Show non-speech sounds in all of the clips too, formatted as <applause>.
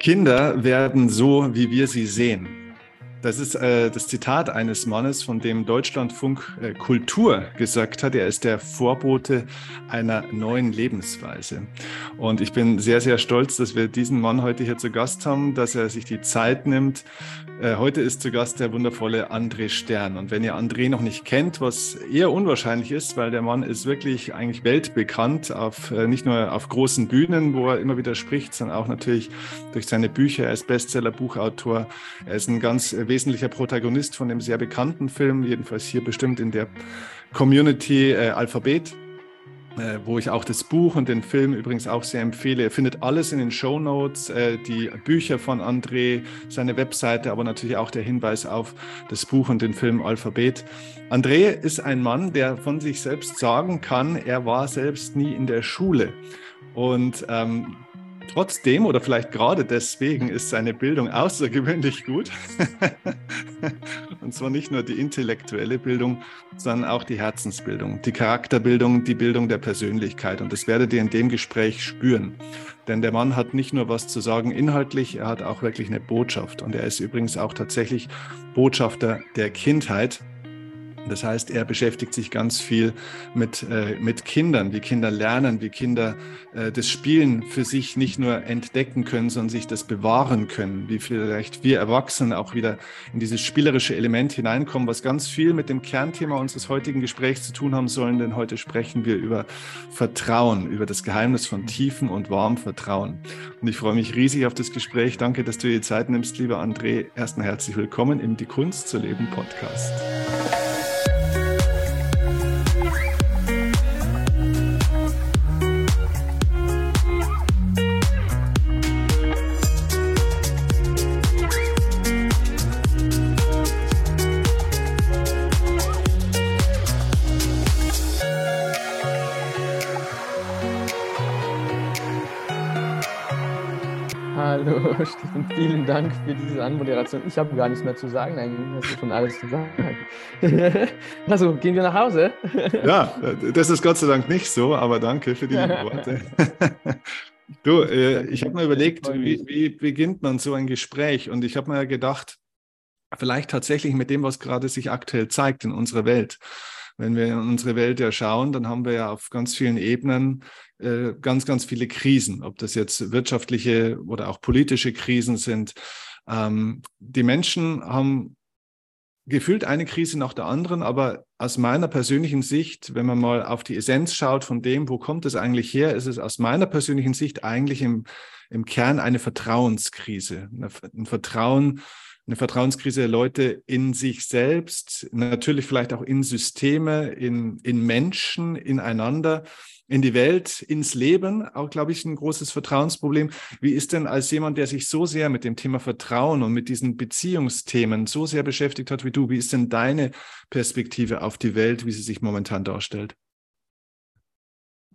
Kinder werden so, wie wir sie sehen. Das ist äh, das Zitat eines Mannes, von dem Deutschlandfunk äh, Kultur gesagt hat. Er ist der Vorbote einer neuen Lebensweise. Und ich bin sehr, sehr stolz, dass wir diesen Mann heute hier zu Gast haben, dass er sich die Zeit nimmt. Äh, heute ist zu Gast der wundervolle André Stern. Und wenn ihr André noch nicht kennt, was eher unwahrscheinlich ist, weil der Mann ist wirklich eigentlich weltbekannt, auf, äh, nicht nur auf großen Bühnen, wo er immer wieder spricht, sondern auch natürlich durch seine Bücher. Er ist Bestseller, Buchautor. Er ist ein ganz äh, wesentlicher Protagonist von dem sehr bekannten Film, jedenfalls hier bestimmt in der Community äh, Alphabet, äh, wo ich auch das Buch und den Film übrigens auch sehr empfehle. Ihr findet alles in den Show Notes, äh, die Bücher von André, seine Webseite, aber natürlich auch der Hinweis auf das Buch und den Film Alphabet. André ist ein Mann, der von sich selbst sagen kann, er war selbst nie in der Schule. Und ähm, Trotzdem oder vielleicht gerade deswegen ist seine Bildung außergewöhnlich gut. <laughs> Und zwar nicht nur die intellektuelle Bildung, sondern auch die Herzensbildung, die Charakterbildung, die Bildung der Persönlichkeit. Und das werdet ihr in dem Gespräch spüren. Denn der Mann hat nicht nur was zu sagen inhaltlich, er hat auch wirklich eine Botschaft. Und er ist übrigens auch tatsächlich Botschafter der Kindheit. Das heißt, er beschäftigt sich ganz viel mit, äh, mit Kindern, wie Kinder lernen, wie Kinder äh, das Spielen für sich nicht nur entdecken können, sondern sich das bewahren können, wie vielleicht wir Erwachsenen auch wieder in dieses spielerische Element hineinkommen, was ganz viel mit dem Kernthema unseres heutigen Gesprächs zu tun haben sollen, denn heute sprechen wir über Vertrauen, über das Geheimnis von tiefem und warmem Vertrauen. Und ich freue mich riesig auf das Gespräch. Danke, dass du dir die Zeit nimmst, lieber André. Erstmal herzlich willkommen im Die Kunst zu leben Podcast. Dank für diese Anmoderation. Ich habe gar nichts mehr zu sagen, eigentlich hast du schon alles zu sagen. <laughs> also, gehen wir nach Hause? ja, das ist Gott sei Dank nicht so, aber danke für die <laughs> Worte. <laughs> du, äh, ich habe mir überlegt, wie, wie beginnt man so ein Gespräch? Und ich habe mir gedacht, vielleicht tatsächlich mit dem, was gerade sich aktuell zeigt in unserer Welt. Wenn wir in unsere Welt ja schauen, dann haben wir ja auf ganz vielen Ebenen äh, ganz, ganz viele Krisen, ob das jetzt wirtschaftliche oder auch politische Krisen sind. Ähm, die Menschen haben gefühlt eine Krise nach der anderen, aber aus meiner persönlichen Sicht, wenn man mal auf die Essenz schaut von dem, wo kommt es eigentlich her, ist es aus meiner persönlichen Sicht eigentlich im, im Kern eine Vertrauenskrise. Ein Vertrauen, eine Vertrauenskrise der Leute in sich selbst, natürlich vielleicht auch in Systeme, in, in Menschen, ineinander in die Welt, ins Leben, auch, glaube ich, ein großes Vertrauensproblem. Wie ist denn als jemand, der sich so sehr mit dem Thema Vertrauen und mit diesen Beziehungsthemen so sehr beschäftigt hat wie du, wie ist denn deine Perspektive auf die Welt, wie sie sich momentan darstellt?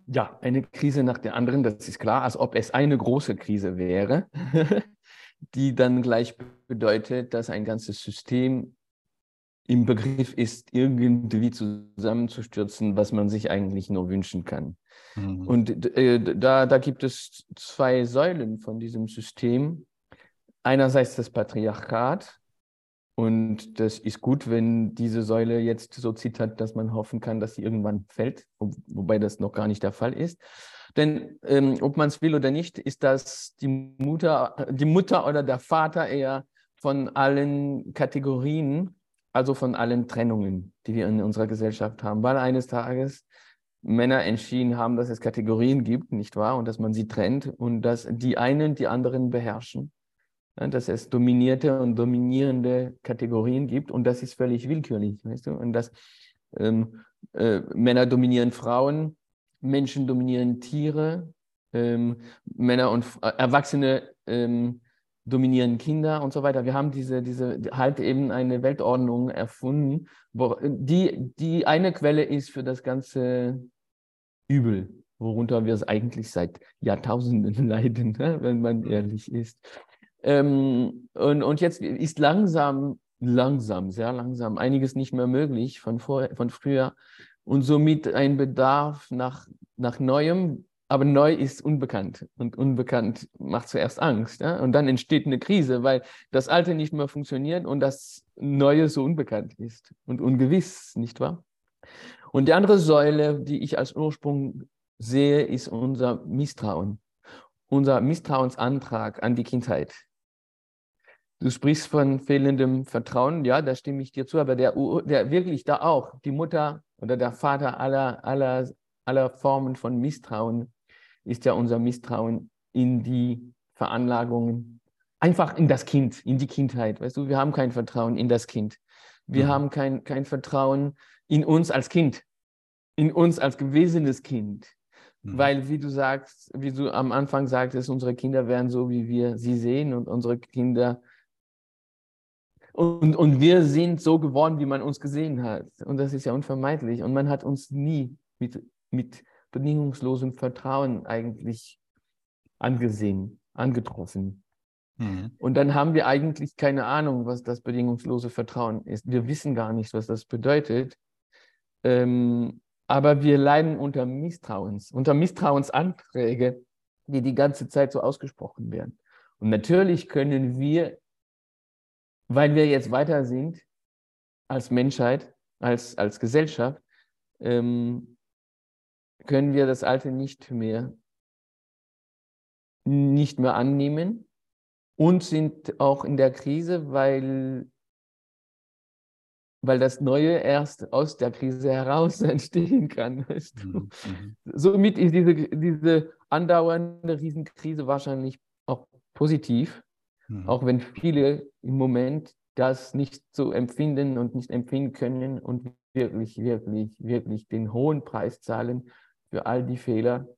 Ja, eine Krise nach der anderen, das ist klar, als ob es eine große Krise wäre, <laughs> die dann gleich bedeutet, dass ein ganzes System im Begriff ist, irgendwie zusammenzustürzen, was man sich eigentlich nur wünschen kann. Mhm. Und äh, da, da gibt es zwei Säulen von diesem System. Einerseits das Patriarchat. Und das ist gut, wenn diese Säule jetzt so zittert, dass man hoffen kann, dass sie irgendwann fällt, wobei das noch gar nicht der Fall ist. Denn ähm, ob man es will oder nicht, ist das die Mutter, die Mutter oder der Vater eher von allen Kategorien, also von allen Trennungen, die wir in unserer Gesellschaft haben, weil eines Tages Männer entschieden haben, dass es Kategorien gibt, nicht wahr? Und dass man sie trennt und dass die einen die anderen beherrschen. Ja, dass es dominierte und dominierende Kategorien gibt und das ist völlig willkürlich, weißt du? Und dass ähm, äh, Männer dominieren Frauen, Menschen dominieren Tiere, ähm, Männer und äh, Erwachsene ähm, dominieren Kinder und so weiter. Wir haben diese, diese halt eben eine Weltordnung erfunden, wo die, die eine Quelle ist für das ganze Übel, worunter wir es eigentlich seit Jahrtausenden <laughs> leiden, ne, wenn man ehrlich ist. Ähm, und, und jetzt ist langsam, langsam, sehr langsam einiges nicht mehr möglich von, vor, von früher und somit ein Bedarf nach, nach Neuem, aber neu ist unbekannt und unbekannt macht zuerst Angst. Ja? Und dann entsteht eine Krise, weil das Alte nicht mehr funktioniert und das Neue so unbekannt ist und ungewiss, nicht wahr? Und die andere Säule, die ich als Ursprung sehe, ist unser Misstrauen, unser Misstrauensantrag an die Kindheit. Du sprichst von fehlendem Vertrauen, ja, da stimme ich dir zu, aber der, der wirklich da auch, die Mutter oder der Vater aller, aller, aller Formen von Misstrauen ist ja unser Misstrauen in die Veranlagungen, einfach in das Kind, in die Kindheit. Weißt du, wir haben kein Vertrauen in das Kind. Wir mhm. haben kein, kein Vertrauen in uns als Kind, in uns als gewesenes Kind. Mhm. Weil, wie du sagst, wie du am Anfang sagtest, unsere Kinder werden so, wie wir sie sehen und unsere Kinder und, und wir sind so geworden, wie man uns gesehen hat. Und das ist ja unvermeidlich. Und man hat uns nie mit, mit bedingungslosem Vertrauen eigentlich angesehen, angetroffen. Mhm. Und dann haben wir eigentlich keine Ahnung, was das bedingungslose Vertrauen ist. Wir wissen gar nicht, was das bedeutet. Ähm, aber wir leiden unter Misstrauens, unter Misstrauensanträge, die die ganze Zeit so ausgesprochen werden. Und natürlich können wir weil wir jetzt weiter sind als Menschheit, als, als Gesellschaft, ähm, können wir das Alte nicht mehr, nicht mehr annehmen und sind auch in der Krise, weil, weil das Neue erst aus der Krise heraus <laughs> entstehen kann. Weißt du? Mhm. mhm. Somit ist diese, diese andauernde Riesenkrise wahrscheinlich auch positiv Mhm. Auch wenn viele im Moment das nicht so empfinden und nicht empfinden können und wirklich, wirklich, wirklich den hohen Preis zahlen für all die Fehler,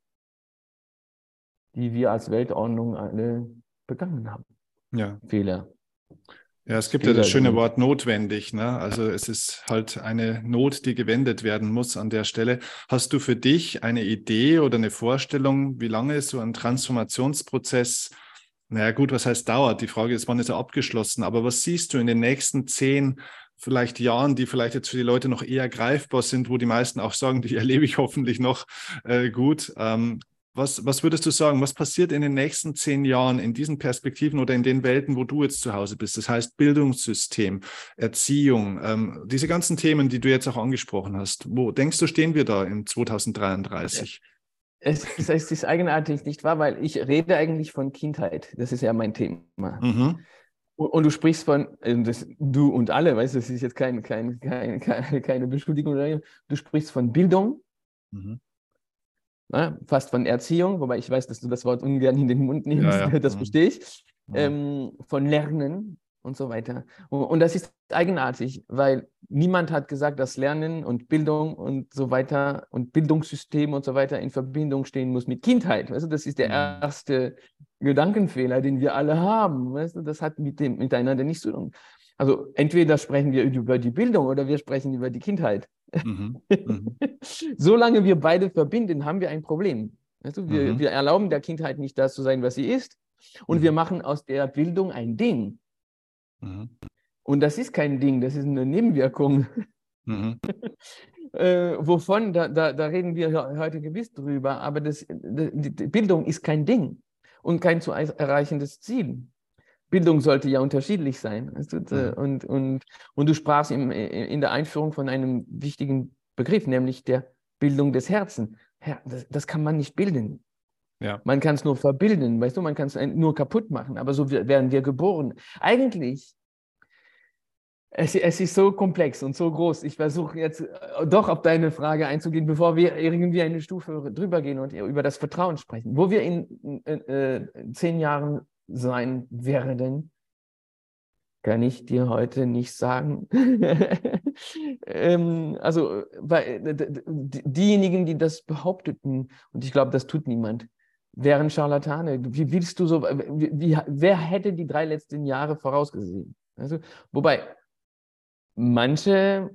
die wir als Weltordnung alle begangen haben. Ja. Fehler. Ja, es gibt Fehler, ja das schöne Wort notwendig. Ne? Also es ist halt eine Not, die gewendet werden muss an der Stelle. Hast du für dich eine Idee oder eine Vorstellung, wie lange so ein Transformationsprozess naja, gut, was heißt dauert? Die Frage ist, wann ist er abgeschlossen? Aber was siehst du in den nächsten zehn, vielleicht Jahren, die vielleicht jetzt für die Leute noch eher greifbar sind, wo die meisten auch sagen, die <laughs> erlebe ich hoffentlich noch äh, gut. Ähm, was, was würdest du sagen, was passiert in den nächsten zehn Jahren in diesen Perspektiven oder in den Welten, wo du jetzt zu Hause bist? Das heißt Bildungssystem, Erziehung, ähm, diese ganzen Themen, die du jetzt auch angesprochen hast. Wo denkst du, stehen wir da in 2033? Ja. Es, es, ist eigenartig, nicht wahr? Weil ich rede eigentlich von Kindheit. Das ist ja mein Thema. Mhm. Und, du sprichst von, äh, das, du und alle, weißt du, das ist jetzt kein, kein, kein, keine Beschuldigung. Du sprichst von Bildung, mhm. na, fast von Erziehung, wobei ich weiß, dass du das Wort ungern in den Mund nimmst, ja, ja. <laughs> das mhm. verstehe ich. Ähm, von Lernen, und so weiter. Und das ist eigenartig, weil niemand hat gesagt, dass Lernen und Bildung und so weiter und Bildungssystem und so weiter in Verbindung stehen muss mit Kindheit. Du, das ist der mhm. erste Gedankenfehler, den wir alle haben. Weißt du, das hat mit dem miteinander nichts zu tun. Also entweder sprechen wir über die Bildung oder wir sprechen über die Kindheit. Mhm. Mhm. <laughs> Solange wir beide verbinden, haben wir ein Problem. Weißt du, wir, mhm. wir erlauben der Kindheit nicht das zu sein, was sie ist. Und wir mhm. machen aus der Bildung ein Ding. Mhm. Und das ist kein Ding, das ist eine Nebenwirkung. Mhm. <laughs> äh, wovon, da, da, da reden wir heute gewiss drüber, aber das, die Bildung ist kein Ding und kein zu erreichendes Ziel. Bildung sollte ja unterschiedlich sein. Mhm. Und, und, und du sprachst im, in der Einführung von einem wichtigen Begriff, nämlich der Bildung des Herzens. das, das kann man nicht bilden. Ja. Man kann es nur verbilden, weißt du, man kann es nur kaputt machen, aber so werden wir geboren. Eigentlich, es, es ist so komplex und so groß. Ich versuche jetzt äh, doch auf deine Frage einzugehen, bevor wir irgendwie eine Stufe drüber gehen und über das Vertrauen sprechen. Wo wir in äh, zehn Jahren sein werden, kann ich dir heute nicht sagen. <laughs> ähm, also, weil, diejenigen, die das behaupteten, und ich glaube, das tut niemand, wären Scharlatane. Wie willst du so, wie, wie, wer hätte die drei letzten Jahre vorausgesehen? Also, wobei, manche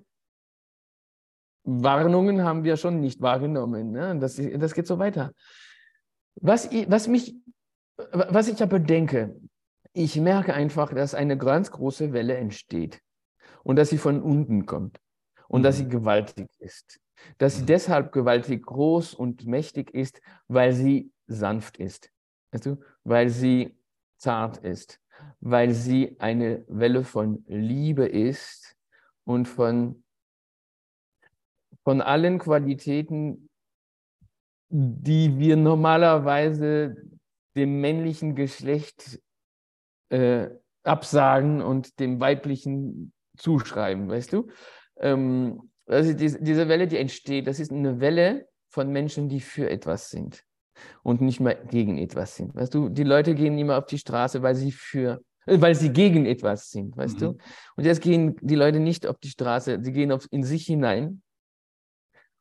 Warnungen haben wir schon nicht wahrgenommen. Ne? Das, das geht so weiter. Was, was, mich, was ich aber denke, ich merke einfach, dass eine ganz große Welle entsteht und dass sie von unten kommt und mhm. dass sie gewaltig ist. dass sie deshalb gewaltig groß und mächtig ist, weil sie sanft ist. Weißt du? Weil sie zart ist, weil sie eine Welle von Liebe ist und von, von allen Qualitäten, die wir normalerweise dem männlichen Geschlecht äh, absagen und dem weiblichen zuschreiben, weißt du? Ähm, also diese, diese Welle, die entsteht, das ist eine Welle von Menschen, die für etwas sind und nicht mehr gegen etwas sind. Weißt du, die Leute gehen immer auf die Straße, weil sie für, äh, weil sie gegen etwas sind, weißt mhm. du? Und jetzt gehen die Leute nicht auf die Straße, sie gehen auf, in sich hinein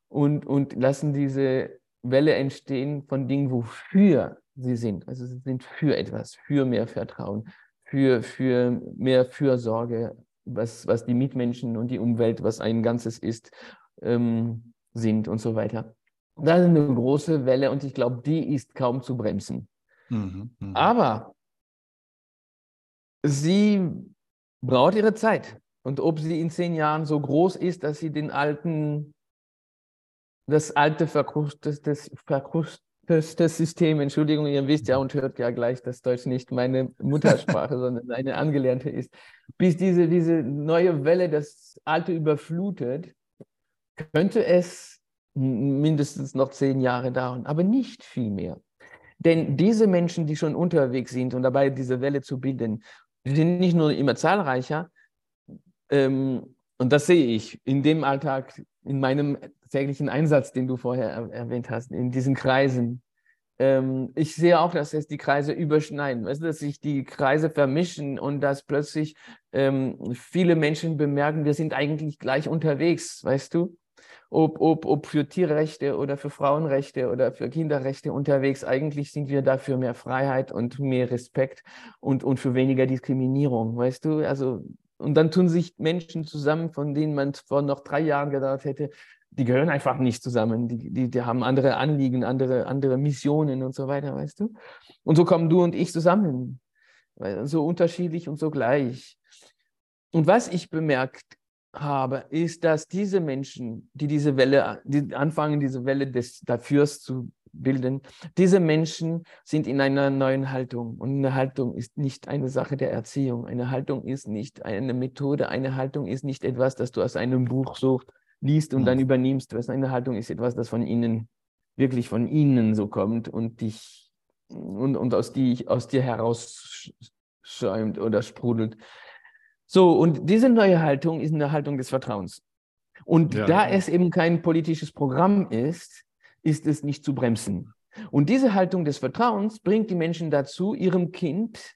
und, und lassen diese Welle entstehen von Dingen, wofür sie sind. Also sie sind für etwas, für mehr Vertrauen, für, für mehr Fürsorge, was, was die Mitmenschen und die Umwelt, was ein Ganzes ist, ähm, sind und so weiter. Das ist eine große Welle und ich glaube, die ist kaum zu bremsen. Mhm, mh. Aber sie braucht ihre Zeit. Und ob sie in zehn Jahren so groß ist, dass sie den alten, das alte verkrustete, verkrustete System, Entschuldigung, ihr wisst ja und hört ja gleich, dass Deutsch nicht meine Muttersprache, <laughs> sondern eine angelernte ist, bis diese, diese neue Welle das alte überflutet, könnte es mindestens noch zehn Jahre dauern, aber nicht viel mehr. Denn diese Menschen, die schon unterwegs sind und dabei diese Welle zu bilden, sind nicht nur immer zahlreicher, ähm, und das sehe ich in dem Alltag, in meinem täglichen Einsatz, den du vorher er erwähnt hast, in diesen Kreisen. Ähm, ich sehe auch, dass es die Kreise überschneiden, weißt dass sich die Kreise vermischen und dass plötzlich ähm, viele Menschen bemerken, wir sind eigentlich gleich unterwegs, weißt du? Ob, ob, ob für Tierrechte oder für Frauenrechte oder für Kinderrechte unterwegs. Eigentlich sind wir da für mehr Freiheit und mehr Respekt und, und für weniger Diskriminierung, weißt du? Also, und dann tun sich Menschen zusammen, von denen man vor noch drei Jahren gedacht hätte, die gehören einfach nicht zusammen. Die, die, die haben andere Anliegen, andere, andere Missionen und so weiter, weißt du? Und so kommen du und ich zusammen. So unterschiedlich und so gleich. Und was ich bemerkt habe, ist, dass diese Menschen, die diese Welle, die anfangen, diese Welle des Dafürs zu bilden, diese Menschen sind in einer neuen Haltung. Und eine Haltung ist nicht eine Sache der Erziehung. Eine Haltung ist nicht eine Methode. Eine Haltung ist nicht etwas, das du aus einem Buch so liest und mhm. dann übernimmst. Eine Haltung ist etwas, das von ihnen, wirklich von ihnen so kommt und dich und, und aus, die, aus dir herausschäumt oder sprudelt. So, und diese neue Haltung ist eine Haltung des Vertrauens. Und ja. da es eben kein politisches Programm ist, ist es nicht zu bremsen. Und diese Haltung des Vertrauens bringt die Menschen dazu, ihrem Kind,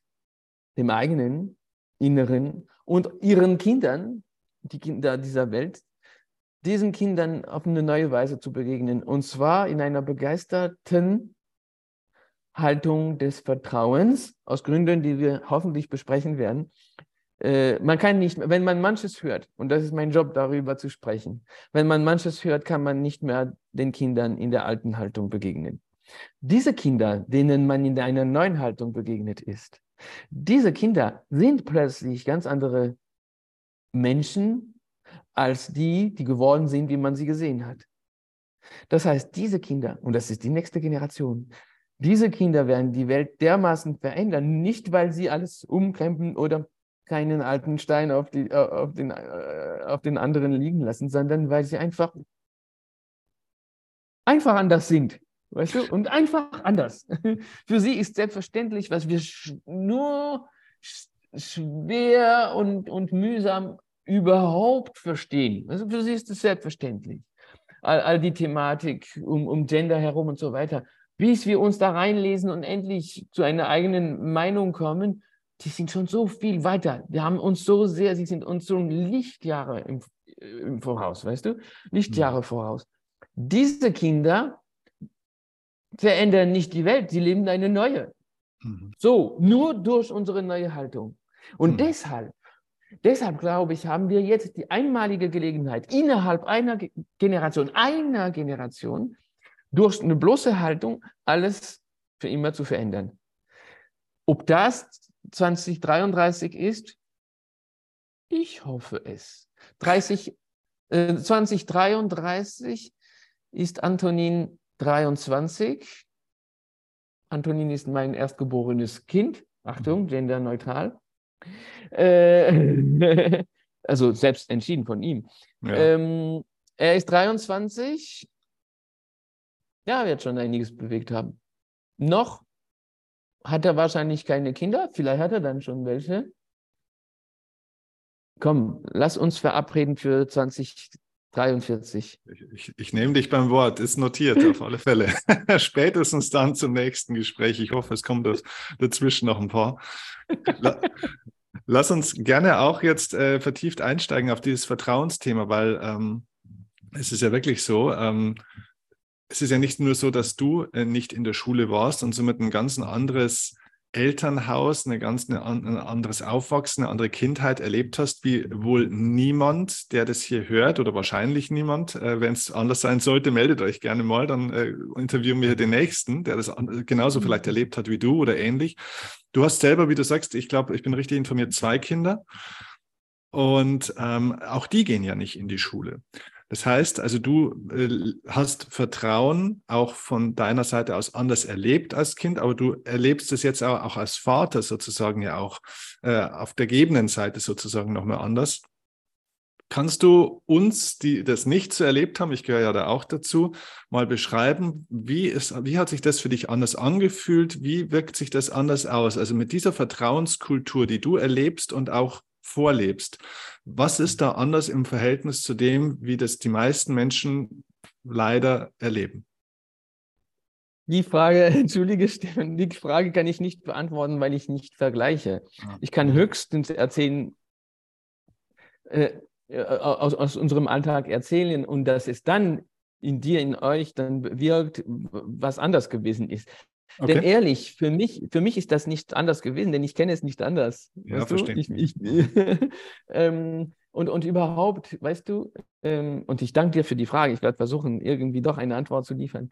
dem eigenen Inneren und ihren Kindern, die Kinder dieser Welt, diesen Kindern auf eine neue Weise zu begegnen. Und zwar in einer begeisterten Haltung des Vertrauens, aus Gründen, die wir hoffentlich besprechen werden, äh, man kann nicht, wenn man manches hört, und das ist mein Job, darüber zu sprechen, wenn man manches hört, kann man nicht mehr den Kindern in der alten Haltung begegnen. Diese Kinder, denen man in einer neuen Haltung begegnet ist, diese Kinder sind plötzlich ganz andere Menschen als die, die geworden sind, wie man sie gesehen hat. Das heißt, diese Kinder, und das ist die nächste Generation, diese Kinder werden die Welt dermaßen verändern, nicht weil sie alles umkrempeln oder keinen alten Stein auf, die, auf, den, äh, auf den anderen liegen lassen, sondern weil sie einfach, einfach anders sind. Weißt du? Und einfach anders. <laughs> Für sie ist selbstverständlich, was wir nur schwer und, und mühsam überhaupt verstehen. Also für sie ist es selbstverständlich. All, all die Thematik um, um Gender herum und so weiter. Bis wir uns da reinlesen und endlich zu einer eigenen Meinung kommen, die sind schon so viel weiter. Die haben uns so sehr, sie sind uns so Lichtjahre im, im Voraus, weißt du? Lichtjahre mhm. voraus. Diese Kinder verändern nicht die Welt, sie leben eine neue. Mhm. So, nur durch unsere neue Haltung. Und mhm. deshalb, deshalb glaube ich, haben wir jetzt die einmalige Gelegenheit, innerhalb einer Generation, einer Generation, durch eine bloße Haltung alles für immer zu verändern. Ob das 2033 ist? Ich hoffe es. 30, Äh, 2033 ist Antonin 23. Antonin ist mein erstgeborenes Kind. Achtung, mhm. genderneutral. Äh, <laughs> also selbst entschieden von ihm. Ja. Ähm, er ist 23. Ja, wird schon einiges bewegt haben. Noch hat er wahrscheinlich keine Kinder. Vielleicht hat er dann schon welche. Komm, lass uns verabreden für 2043. Ich, ich, ich, nehme dich beim Wort, ist notiert auf alle Fälle. <laughs> Spätestens dann zum nächsten Gespräch. Ich hoffe, es kommt dazwischen noch ein paar. Lass uns gerne auch jetzt äh, vertieft einsteigen auf dieses Vertrauensthema, weil ähm, es ist ja wirklich so, ähm, es ist ja nicht nur so, dass du äh, nicht in der Schule warst und somit ein ganz anderes Elternhaus, eine ganz eine, ein anderes Aufwachsen, eine andere Kindheit erlebt hast, wie wohl niemand, der das hier hört oder wahrscheinlich niemand. Äh, Wenn es anders sein sollte, meldet euch gerne mal, dann äh, interviewen wir den nächsten, der das genauso vielleicht mhm. erlebt hat wie du oder ähnlich. Du hast selber, wie du sagst, ich glaube, ich bin richtig informiert, zwei Kinder. Und ähm, auch die gehen ja nicht in die Schule. Das heißt, also du äh, hast Vertrauen auch von deiner Seite aus anders erlebt als Kind, aber du erlebst es jetzt auch, auch als Vater sozusagen ja auch äh, auf der gebenden Seite sozusagen nochmal anders. Kannst du uns, die das nicht so erlebt haben, ich gehöre ja da auch dazu, mal beschreiben, wie, ist, wie hat sich das für dich anders angefühlt? Wie wirkt sich das anders aus? Also mit dieser Vertrauenskultur, die du erlebst und auch vorlebst. Was ist da anders im Verhältnis zu dem, wie das die meisten Menschen leider erleben? Die Frage, <laughs> entschuldige Stefan, die Frage kann ich nicht beantworten, weil ich nicht vergleiche. Ah. Ich kann höchstens erzählen, äh, äh, aus, aus unserem Alltag erzählen und dass es dann in dir, in euch dann wirkt, was anders gewesen ist. Okay. Denn ehrlich, für mich, für mich ist das nicht anders gewesen, denn ich kenne es nicht anders. Ja, verstehe. Ich, ich, <laughs> ähm, und, und überhaupt, weißt du, ähm, und ich danke dir für die Frage, ich werde versuchen, irgendwie doch eine Antwort zu liefern.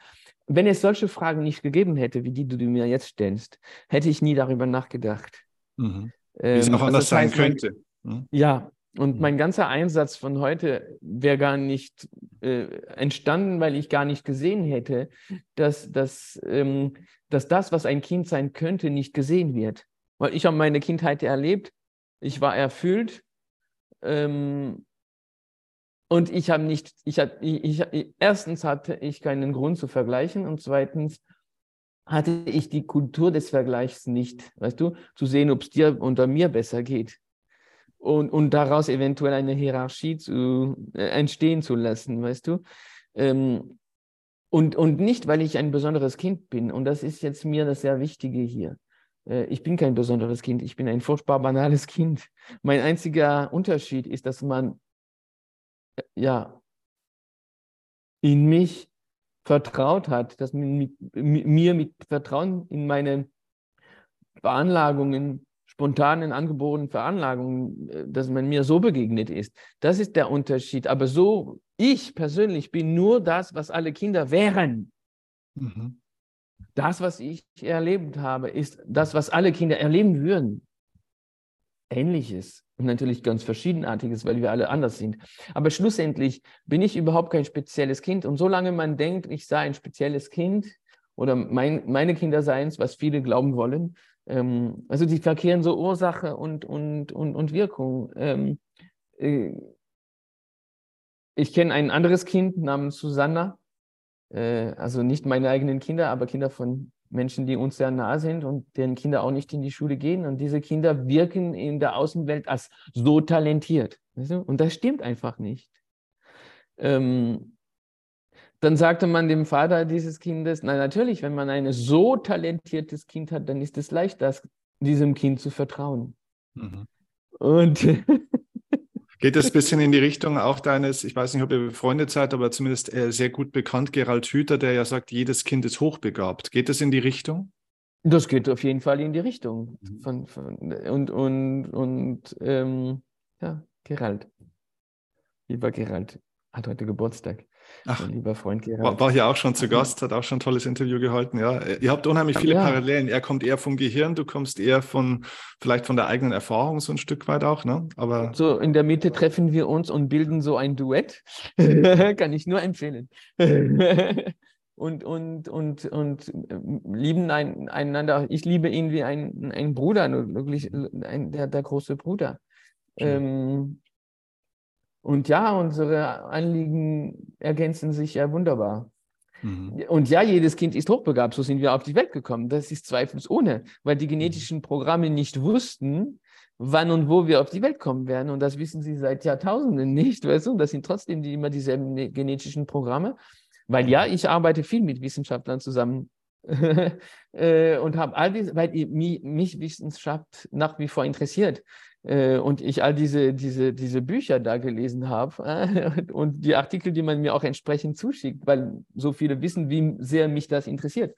Wenn es solche Fragen nicht gegeben hätte, wie die, du mir jetzt stellst, hätte ich nie darüber nachgedacht. Mhm. Wie es ähm, noch anders also das heißt, sein könnte. Mhm. Ja, und mhm. mein ganzer Einsatz von heute wäre gar nicht äh, entstanden, weil ich gar nicht gesehen hätte, dass, dass, ähm, dass das, was ein Kind sein könnte, nicht gesehen wird. Weil ich habe meine Kindheit erlebt, ich war erfüllt ähm, und ich habe nicht, ich, ich, ich, erstens hatte ich keinen Grund zu vergleichen und zweitens hatte ich die Kultur des Vergleichs nicht, weißt du, zu sehen, ob es dir oder mir besser geht und, und daraus eventuell eine Hierarchie zu, äh, entstehen zu lassen, weißt du? Ähm, und, und nicht, weil ich ein besonderes Kind bin. Und das ist jetzt mir das sehr Wichtige hier. Äh, ich bin kein besonderes Kind, ich bin ein furchtbar banales <laughs> Kind. Mein einziger Unterschied ist, dass man äh, ja in mich vertraut hat, dass man mit, mir mit Vertrauen in meine Veranlagungen spontanen, angeborenen Veranlagungen, äh, dass man mir so begegnet ist. Das ist der Unterschied. Aber so, ich persönlich bin nur das, was alle Kinder wären. Mhm. Das, was ich erlebt habe, ist das, was alle Kinder erleben würden. Ähnliches und natürlich ganz verschiedenartiges, weil wir alle anders sind. Aber schlussendlich bin ich überhaupt kein spezielles Kind. Und solange man denkt, ich sei ein spezielles Kind oder mein, meine Kinder seien es, was viele glauben wollen, ähm, also die verkehren so Ursache und, und, und, und Wirkung. Ähm, äh, ich kenne ein anderes Kind namens Susanna, äh, also nicht meine eigenen Kinder, aber Kinder von Menschen, die uns sehr nah sind und deren Kinder auch nicht in die Schule gehen. Und diese Kinder wirken in der Außenwelt als so talentiert. Und das stimmt einfach nicht. Ähm, dann sagte man dem Vater dieses Kindes, na natürlich, wenn man ein so talentiertes Kind hat, dann ist es leicht, das, diesem Kind zu vertrauen. Mhm. Und <laughs> Geht das ein bisschen in die Richtung auch deines, ich weiß nicht, ob ihr befreundet seid, aber zumindest äh, sehr gut bekannt, Gerald Hüther, der ja sagt, jedes Kind ist hochbegabt. Geht das in die Richtung? Das geht auf jeden Fall in die Richtung. Mhm. Von, von, und und, und ähm, ja, Gerald. Lieber Gerald. hat heute Geburtstag. Ach, mein lieber Freund Gerhard. War, hier auch schon zu Gast, hat auch schon ein tolles Interview gehalten. Ja, ihr habt unheimlich viele ja. Parallelen. Er kommt eher vom Gehirn, du kommst eher von vielleicht von der eigenen Erfahrung so ein Stück weit auch, ne? Aber so in der Mitte treffen wir uns und bilden so ein Duett. <laughs> Kann ich nur empfehlen. <laughs> und, und, und, und äh, lieben ein, einander. Ich liebe ihn wie ein, ein Bruder, wirklich ein, der, der große Bruder. Ähm, und ja, unsere Anliegen ergänzen sich ja wunderbar. Mhm. Und ja, jedes Kind ist hochbegabt, so sind wir auf die Welt gekommen. Das ist zweifelsohne, weil die genetischen Programme nicht wussten, wann und wo wir auf die Welt kommen werden. Und das wissen sie seit Jahrtausenden nicht, <laughs> weißt du? Das sind trotzdem die, immer dieselben ne-, genetischen Programme. Weil ja, ich arbeite viel mit Wissenschaftlern zusammen <laughs> äh, und habe all diese, weil mich Wissenschaft nach wie vor interessiert. Äh, und ich all diese, diese, diese Bücher da gelesen habe äh, <laughs> und die Artikel, die man mir auch entsprechend zuschickt, weil so viele wissen, wie sehr mich das interessiert.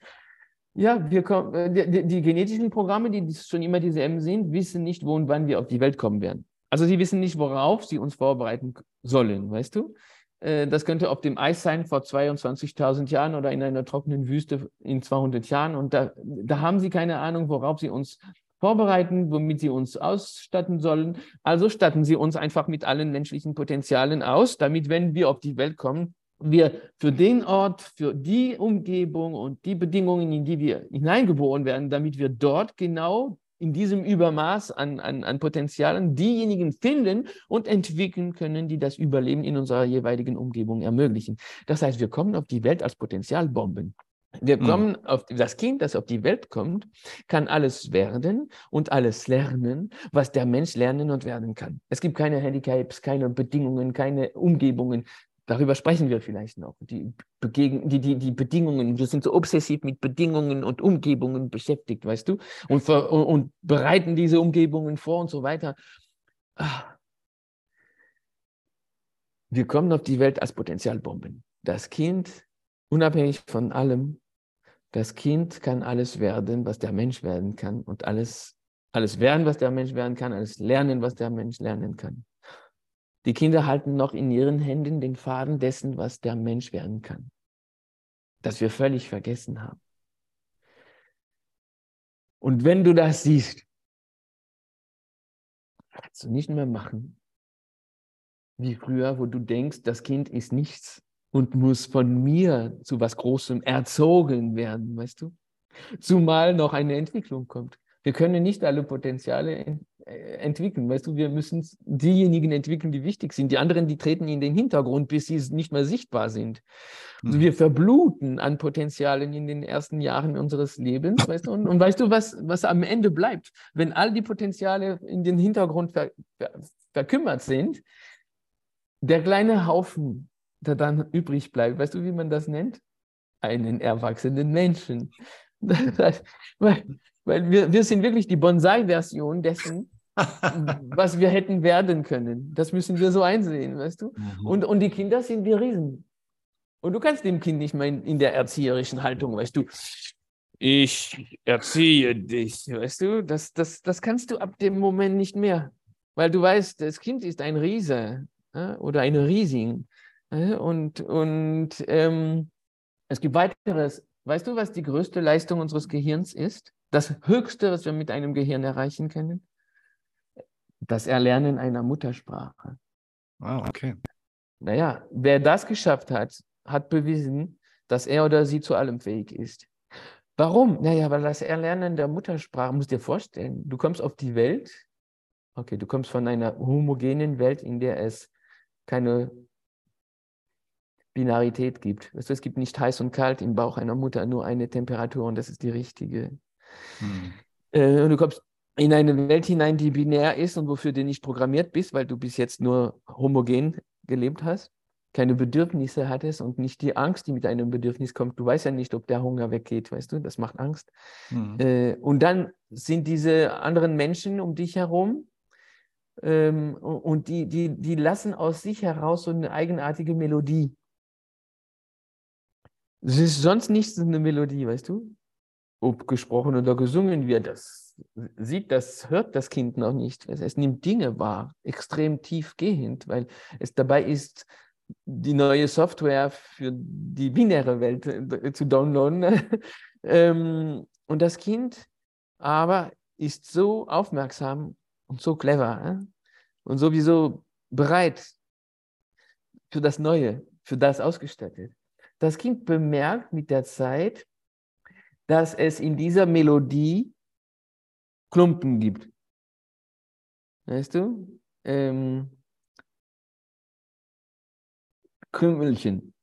Ja, wir kommen, äh, die, die, genetischen Programme, die schon immer dieselben sind, wissen nicht, wo und wann wir auf die Welt kommen werden. Also sie wissen nicht, worauf sie uns vorbereiten sollen, weißt du? Das könnte auf dem Eis sein vor 22.000 Jahren oder in einer trockenen Wüste in 200 Jahren. Und da, da haben sie keine Ahnung, worauf sie uns vorbereiten, womit sie uns ausstatten sollen. Also statten sie uns einfach mit allen menschlichen Potenzialen aus, damit, wenn wir auf die Welt kommen, wir für den Ort, für die Umgebung und die Bedingungen, in die wir hineingeboren werden, damit wir dort genau in diesem Übermaß an, an, an Potenzialen diejenigen finden und entwickeln können, die das Überleben in unserer jeweiligen Umgebung ermöglichen. Das heißt, wir kommen auf die Welt als Potenzialbomben. Wir hm. kommen mhm. auf das Kind, das auf die Welt kommt, kann alles werden und alles lernen, was der Mensch lernen und werden kann. Es gibt keine Handicaps, keine Bedingungen, keine Umgebungen. Darüber sprechen wir vielleicht noch. Die, Begegen, die, die, die Bedingungen, wir sind so obsessiv mit Bedingungen und Umgebungen beschäftigt, weißt du, und, und, und bereiten diese Umgebungen vor und so weiter. Ah. Wir kommen auf die Welt als Potenzialbomben. Das Kind unabhängig von allem, das Kind kann alles werden, was der Mensch werden kann und alles, alles werden, was der Mensch werden kann, alles lernen, was der Mensch lernen kann. Die Kinder halten noch in ihren Händen den Faden dessen, was der Mensch werden kann, das wir völlig vergessen haben. Und wenn du das siehst, kannst du nicht mehr machen, wie früher, wo du denkst, das Kind ist nichts und muss von mir zu was Großem erzogen werden, weißt du? Zumal noch eine Entwicklung kommt. Wir können nicht alle Potenziale äh, entwickeln, weißt du? Wir müssen diejenigen entwickeln, die wichtig sind. Die anderen, die treten in den Hintergrund, bis sie nicht mehr sichtbar sind. Also wir verbluten an Potenzialen in den ersten Jahren unseres Lebens, weißt du? Und, und weißt du, was, was am Ende bleibt? Wenn all die Potenziale in den Hintergrund ver, ver, verkümmert sind, der kleine Haufen der dann übrig bleibt. Weißt du, wie man das nennt? Einen erwachsenen Menschen. <laughs> Das weil, weil wir, wir sind wirklich die Bonsai-Version dessen, <laughs> was wir hätten werden können. Das müssen wir so einsehen, weißt du? Mhm. Und, und die Kinder sind die Riesen. Und du kannst dem Kind nicht mehr in, in der erzieherischen Haltung, weißt du, ich erziehe dich, weißt du, das, das, das kannst du ab dem Moment nicht mehr. Weil du weißt, das Kind ist ein Riese ja, oder eine Riesin. Und, und ähm, es gibt weiteres. Weißt du, was die größte Leistung unseres Gehirns ist? Das Höchste, was wir mit einem Gehirn erreichen können? Das Erlernen einer Muttersprache. Wow, okay. Naja, wer das geschafft hat, hat bewiesen, dass er oder sie zu allem fähig ist. Warum? Naja, weil das Erlernen der Muttersprache, musst dir vorstellen, du kommst auf die Welt, okay, du kommst von einer homogenen Welt, in der es keine Binarität gibt. Also es gibt nicht heiß und kalt im Bauch einer Mutter, nur eine Temperatur und das ist die richtige. Hm. Äh, und du kommst in eine Welt hinein, die binär ist und wofür du nicht programmiert bist, weil du bis jetzt nur homogen gelebt hast, keine Bedürfnisse hattest und nicht die Angst, die mit einem Bedürfnis kommt. Du weißt ja nicht, ob der Hunger weggeht, weißt du, das macht Angst. Hm. Äh, und dann sind diese anderen Menschen um dich herum, ähm, und die, die, die lassen aus sich heraus so eine eigenartige Melodie. Es ist sonst nichts eine Melodie, weißt du? Ob gesprochen oder gesungen wird, das sieht, das hört das Kind noch nicht. Es, es nimmt Dinge wahr, extrem tiefgehend, weil es dabei ist, die neue Software für die binäre Welt äh, zu downloaden. <laughs> ähm, und das Kind aber ist so aufmerksam und so clever äh? und sowieso bereit für das Neue, für das ausgestattet. Das Kind bemerkt mit der Zeit, dass es in dieser Melodie Klumpen gibt. Weißt du? Ähm, Krümelchen.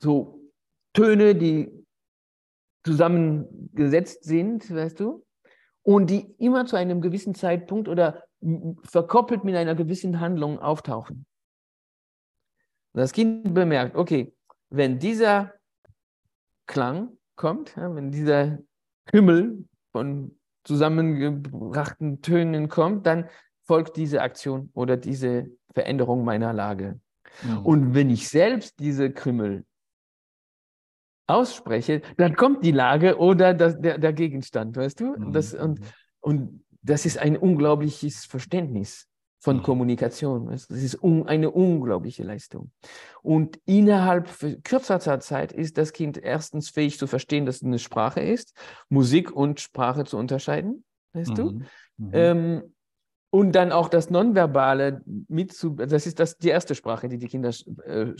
So Töne, die zusammengesetzt sind, weißt du? Und die immer zu einem gewissen Zeitpunkt oder verkoppelt mit einer gewissen Handlung auftauchen. Das Kind bemerkt, okay, wenn dieser Klang kommt, wenn dieser Himmel von zusammengebrachten Tönen kommt, dann folgt diese Aktion oder diese Veränderung meiner Lage. Mhm. Und wenn ich selbst diese Krümmel ausspreche, dann kommt die Lage oder das, der, der Gegenstand, weißt du? Mhm. Das, und, und das ist ein unglaubliches Verständnis von mhm. Kommunikation. Das ist un, eine unglaubliche Leistung. Und innerhalb kürzester Zeit ist das Kind erstens fähig zu verstehen, dass es eine Sprache ist, Musik und Sprache zu unterscheiden, weißt mhm. du? Mhm. Ähm, und dann auch das Nonverbale mit zu, das ist das, die erste Sprache, die die Kinder äh,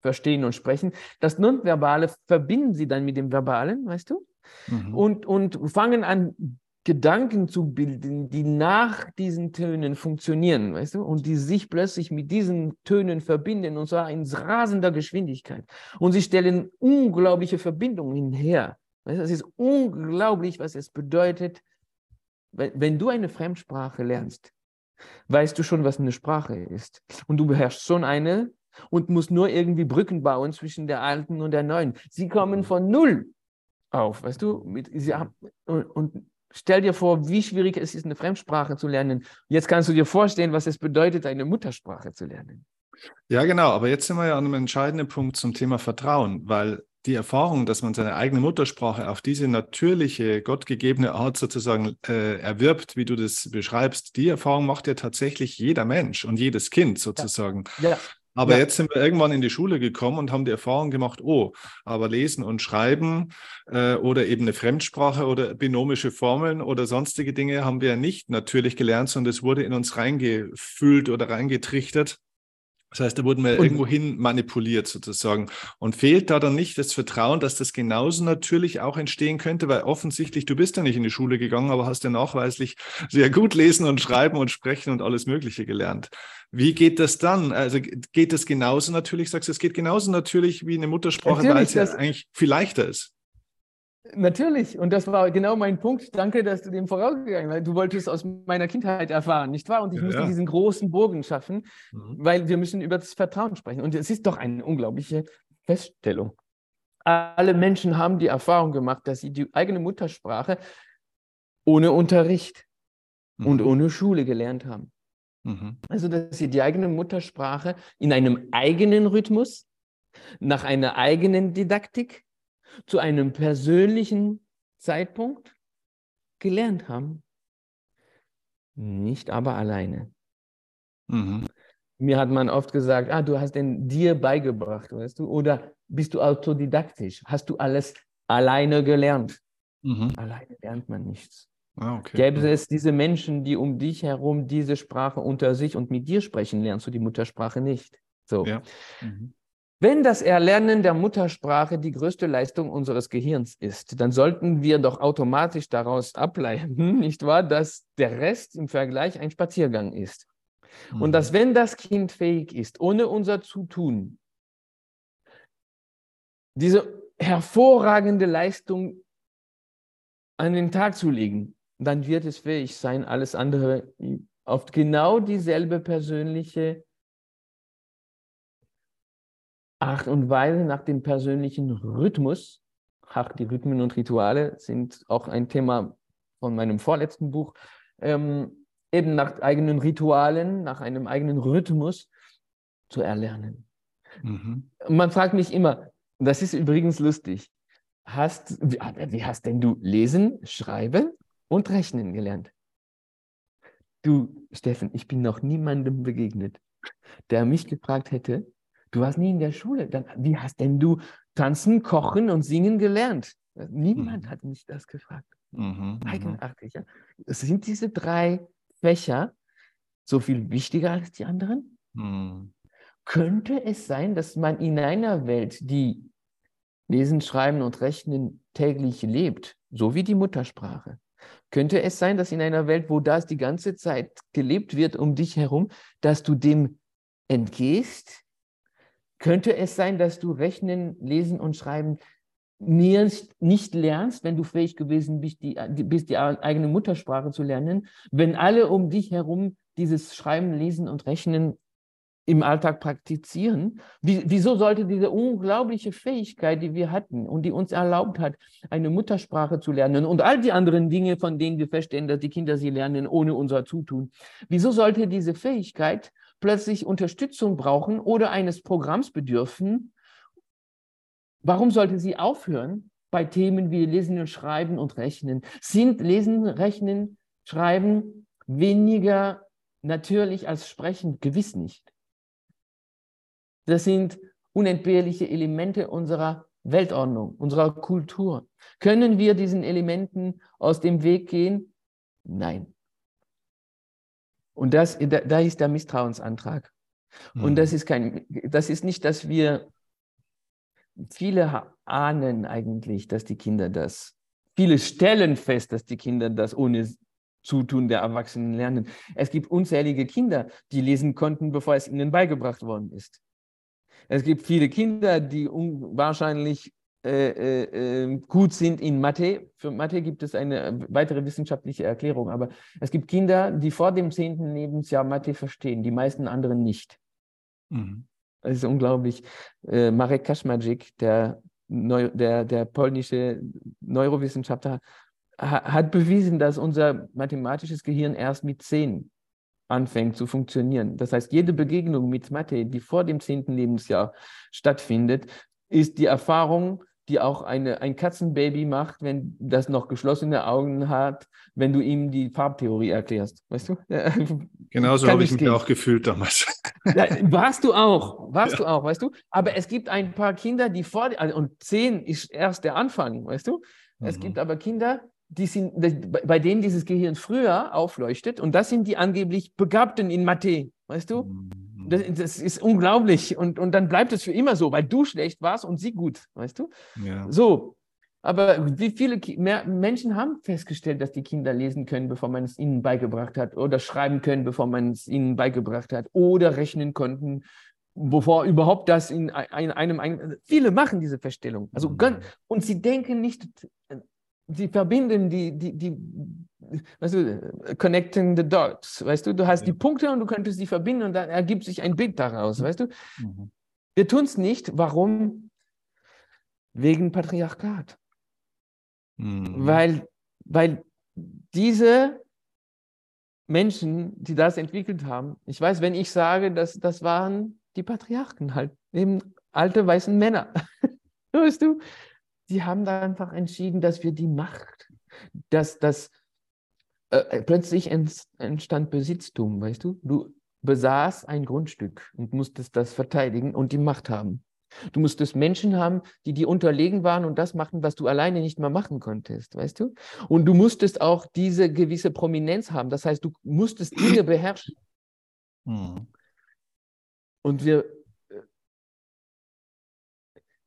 verstehen und sprechen. Das Nonverbale verbinden sie dann mit dem Verbalen, weißt du? Mhm. Und, und fangen an, Gedanken zu bilden, die nach diesen Tönen funktionieren, weißt du, und die sich plötzlich mit diesen Tönen verbinden, und zwar in rasender Geschwindigkeit. Und sie stellen unglaubliche Verbindungen her. Weißt du, es ist unglaublich, was es bedeutet, wenn du eine Fremdsprache lernst, weißt du schon, was eine Sprache ist. Und du beherrschst schon eine und musst nur irgendwie Brücken bauen zwischen der alten und der neuen. Sie kommen von null auf, weißt du? Mit, sie haben, und, und stell dir vor, wie schwierig es ist, eine Fremdsprache zu lernen. Jetzt kannst du dir vorstellen, was es bedeutet, eine Muttersprache zu lernen. Ja, genau. Aber jetzt sind wir ja an einem entscheidenden Punkt zum Thema Vertrauen, weil die Erfahrung, dass man seine eigene Muttersprache auf diese natürliche, gottgegebene Art sozusagen äh, erwirbt, wie du das beschreibst, die Erfahrung macht ja tatsächlich jeder Mensch und jedes Kind sozusagen. Ja. ja. Aber ja. jetzt sind wir irgendwann in die Schule gekommen und haben die Erfahrung gemacht, oh, aber lesen und schreiben äh, oder eben eine Fremdsprache oder binomische Formeln oder sonstige Dinge haben wir nicht natürlich gelernt, sondern es wurde in uns reingefühlt oder reingetrichtert. Das heißt, da wurden wir und, irgendwo hin manipuliert sozusagen. Und fehlt da dann nicht das Vertrauen, dass das genauso natürlich auch entstehen könnte? Weil offensichtlich, du bist ja nicht in die Schule gegangen, aber hast ja nachweislich sehr gut lesen und schreiben und sprechen und alles Mögliche gelernt. Wie geht das dann? Also geht das genauso natürlich? Sagst du, es geht genauso natürlich wie eine Muttersprache, weil es ja eigentlich viel leichter ist. Natürlich, und das war genau mein Punkt. Danke, dass du dem vorausgegangen bist. Du wolltest aus meiner Kindheit erfahren, nicht wahr? Und ich ja, musste ja. diesen großen Bogen schaffen, mhm. weil wir müssen über das Vertrauen sprechen. Und es ist doch eine unglaubliche Feststellung. Alle Menschen haben die Erfahrung gemacht, dass sie die eigene Muttersprache ohne Unterricht mhm. und ohne Schule gelernt haben. Mhm. Also, dass sie die eigene Muttersprache in einem eigenen Rhythmus, nach einer eigenen Didaktik, zu einem persönlichen Zeitpunkt gelernt haben. Nicht aber alleine. Mhm. Mir hat man oft gesagt, ah, du hast den dir beigebracht, weißt du, oder bist du autodidaktisch? Hast du alles alleine gelernt? Mhm. Alleine lernt man nichts. Ah, okay. Gäbe es diese Menschen, die um dich herum diese Sprache unter sich und mit dir sprechen, lernst du die Muttersprache nicht. So. Ja. Mhm. Wenn das Erlernen der Muttersprache die größte Leistung unseres Gehirns ist, dann sollten wir doch automatisch daraus ableiten, <laughs> nicht wahr, dass der Rest im Vergleich ein Spaziergang ist. Mhm. Und dass wenn das Kind fähig ist, ohne unser Zutun, diese hervorragende Leistung an den Tag zu legen, dann wird es fähig sein, alles andere auf genau dieselbe persönliche Art und Weise nach dem persönlichen Rhythmus. Ach, die Rhythmen und Rituale sind auch ein Thema von meinem vorletzten Buch. Ähm, eben nach eigenen Ritualen, nach einem eigenen Rhythmus zu erlernen. Mhm. Man fragt mich immer, das ist übrigens lustig, hast, wie, wie hast denn du lesen, schreiben und rechnen gelernt? Du, Steffen, ich bin noch niemandem begegnet, der mich gefragt hätte, du warst nie in der Schule, dann, wie hast denn du tanzen, kochen und singen gelernt? Niemand mhm. hat mich das gefragt. Mhm, mhm, Eigenartig. Ja? Sind diese drei Fächer so viel wichtiger als die anderen? Mhm. Könnte es sein, dass man in einer Welt, die Lesen, Schreiben und Rechnen täglich lebt, so wie die Muttersprache, könnte es sein, dass in einer Welt, wo das die ganze Zeit gelebt wird um dich herum, dass du dem entgehst? Könnte es sein, dass du Rechnen, Lesen und Schreiben nicht lernst, wenn du fähig gewesen bist die, bist, die eigene Muttersprache zu lernen, wenn alle um dich herum dieses Schreiben, Lesen und Rechnen im Alltag praktizieren. Wie, wieso sollte diese unglaubliche Fähigkeit, die wir hatten und die uns erlaubt hat, eine Muttersprache zu lernen und all die anderen Dinge, von denen wir feststellen, dass die Kinder sie lernen ohne unser Zutun, wieso sollte diese Fähigkeit plötzlich Unterstützung brauchen oder eines Programms bedürfen, Warum sollte sie aufhören bei Themen wie Lesen und Schreiben und Rechnen? Sind Lesen, Rechnen, Schreiben weniger natürlich als Sprechen? Gewiss nicht. Das sind unentbehrliche Elemente unserer Weltordnung, unserer Kultur. Können wir diesen Elementen aus dem Weg gehen? Nein. Und das, da, da ist der Misstrauensantrag. Hm. Und das ist kein, das ist nicht, dass wir viele ahnen eigentlich, dass die Kinder das, viele stellen fest, dass die Kinder das ohne Zutun der Erwachsenen lernen. Es gibt unzählige Kinder, die lesen konnten, bevor es ihnen beigebracht worden ist. Es gibt viele Kinder, die wahrscheinlich äh, äh, ähm, gut sind in Mathe. Für Mathe gibt es eine weitere wissenschaftliche Erklärung, aber es gibt Kinder, die vor dem zehnten Lebensjahr Mathe verstehen, die meisten anderen nicht. Mhm. Es ist unglaublich. Äh, Marek Kaczmarczyk, der, Neu der, der polnische Neurowissenschaftler, ha hat bewiesen, dass unser mathematisches Gehirn erst mit zehn anfängt zu funktionieren. Das heißt, jede Begegnung mit Mathe, die vor dem zehnten Lebensjahr stattfindet, ist die Erfahrung die auch eine, ein Katzenbaby macht, wenn das noch geschlossene Augen hat, wenn du ihm die Farbtheorie erklärst. Weißt du? Genauso habe ich mich auch gefühlt damals. <laughs> Ja, warst du auch, warst ja. du auch, weißt du? Aber es gibt ein paar Kinder, die vor, also, und zehn ist erst der Anfang, weißt du? Es mhm. gibt aber Kinder, die sind, bei denen dieses Gehirn früher aufleuchtet und das sind die angeblich Begabten in Mathe, weißt du? Mhm. Das, das, ist unglaublich. Und, und dann bleibt es für immer so, weil du schlecht warst und sie gut, weißt du? Ja. So. Aber wie viele Menschen haben festgestellt, dass die Kinder lesen können, bevor man es ihnen beigebracht hat, oder schreiben können, bevor man es ihnen beigebracht hat, oder rechnen konnten, bevor überhaupt das in einem, einem viele machen diese Feststellung. Also, mhm. und sie denken nicht, sie verbinden die, die, die, weißt du, connecting the dots, weißt du, du hast ja. die Punkte und du könntest sie verbinden und dann ergibt sich ein Bild daraus, weißt du. Mhm. Wir tun es nicht, warum? Wegen Patriarchat. Mhm. Weil, weil diese Menschen, die das entwickelt haben, ich weiß, wenn ich sage, dass das waren die Patriarchen halt, eben alte weißen Männer, <laughs> weißt du, die haben da einfach entschieden, dass wir die Macht, dass das äh, äh plötzlich entstand Besitztum, weißt du? Du besaß ein Grundstück und musstest das verteidigen und die Macht haben. Du musstest Menschen haben, die dir unterlegen waren und das machten, was du alleine nicht mehr machen konntest, weißt du? Und du musstest auch diese gewisse Prominenz haben. Das heißt, du musstest Dinge beherrschen. Hm. Und wir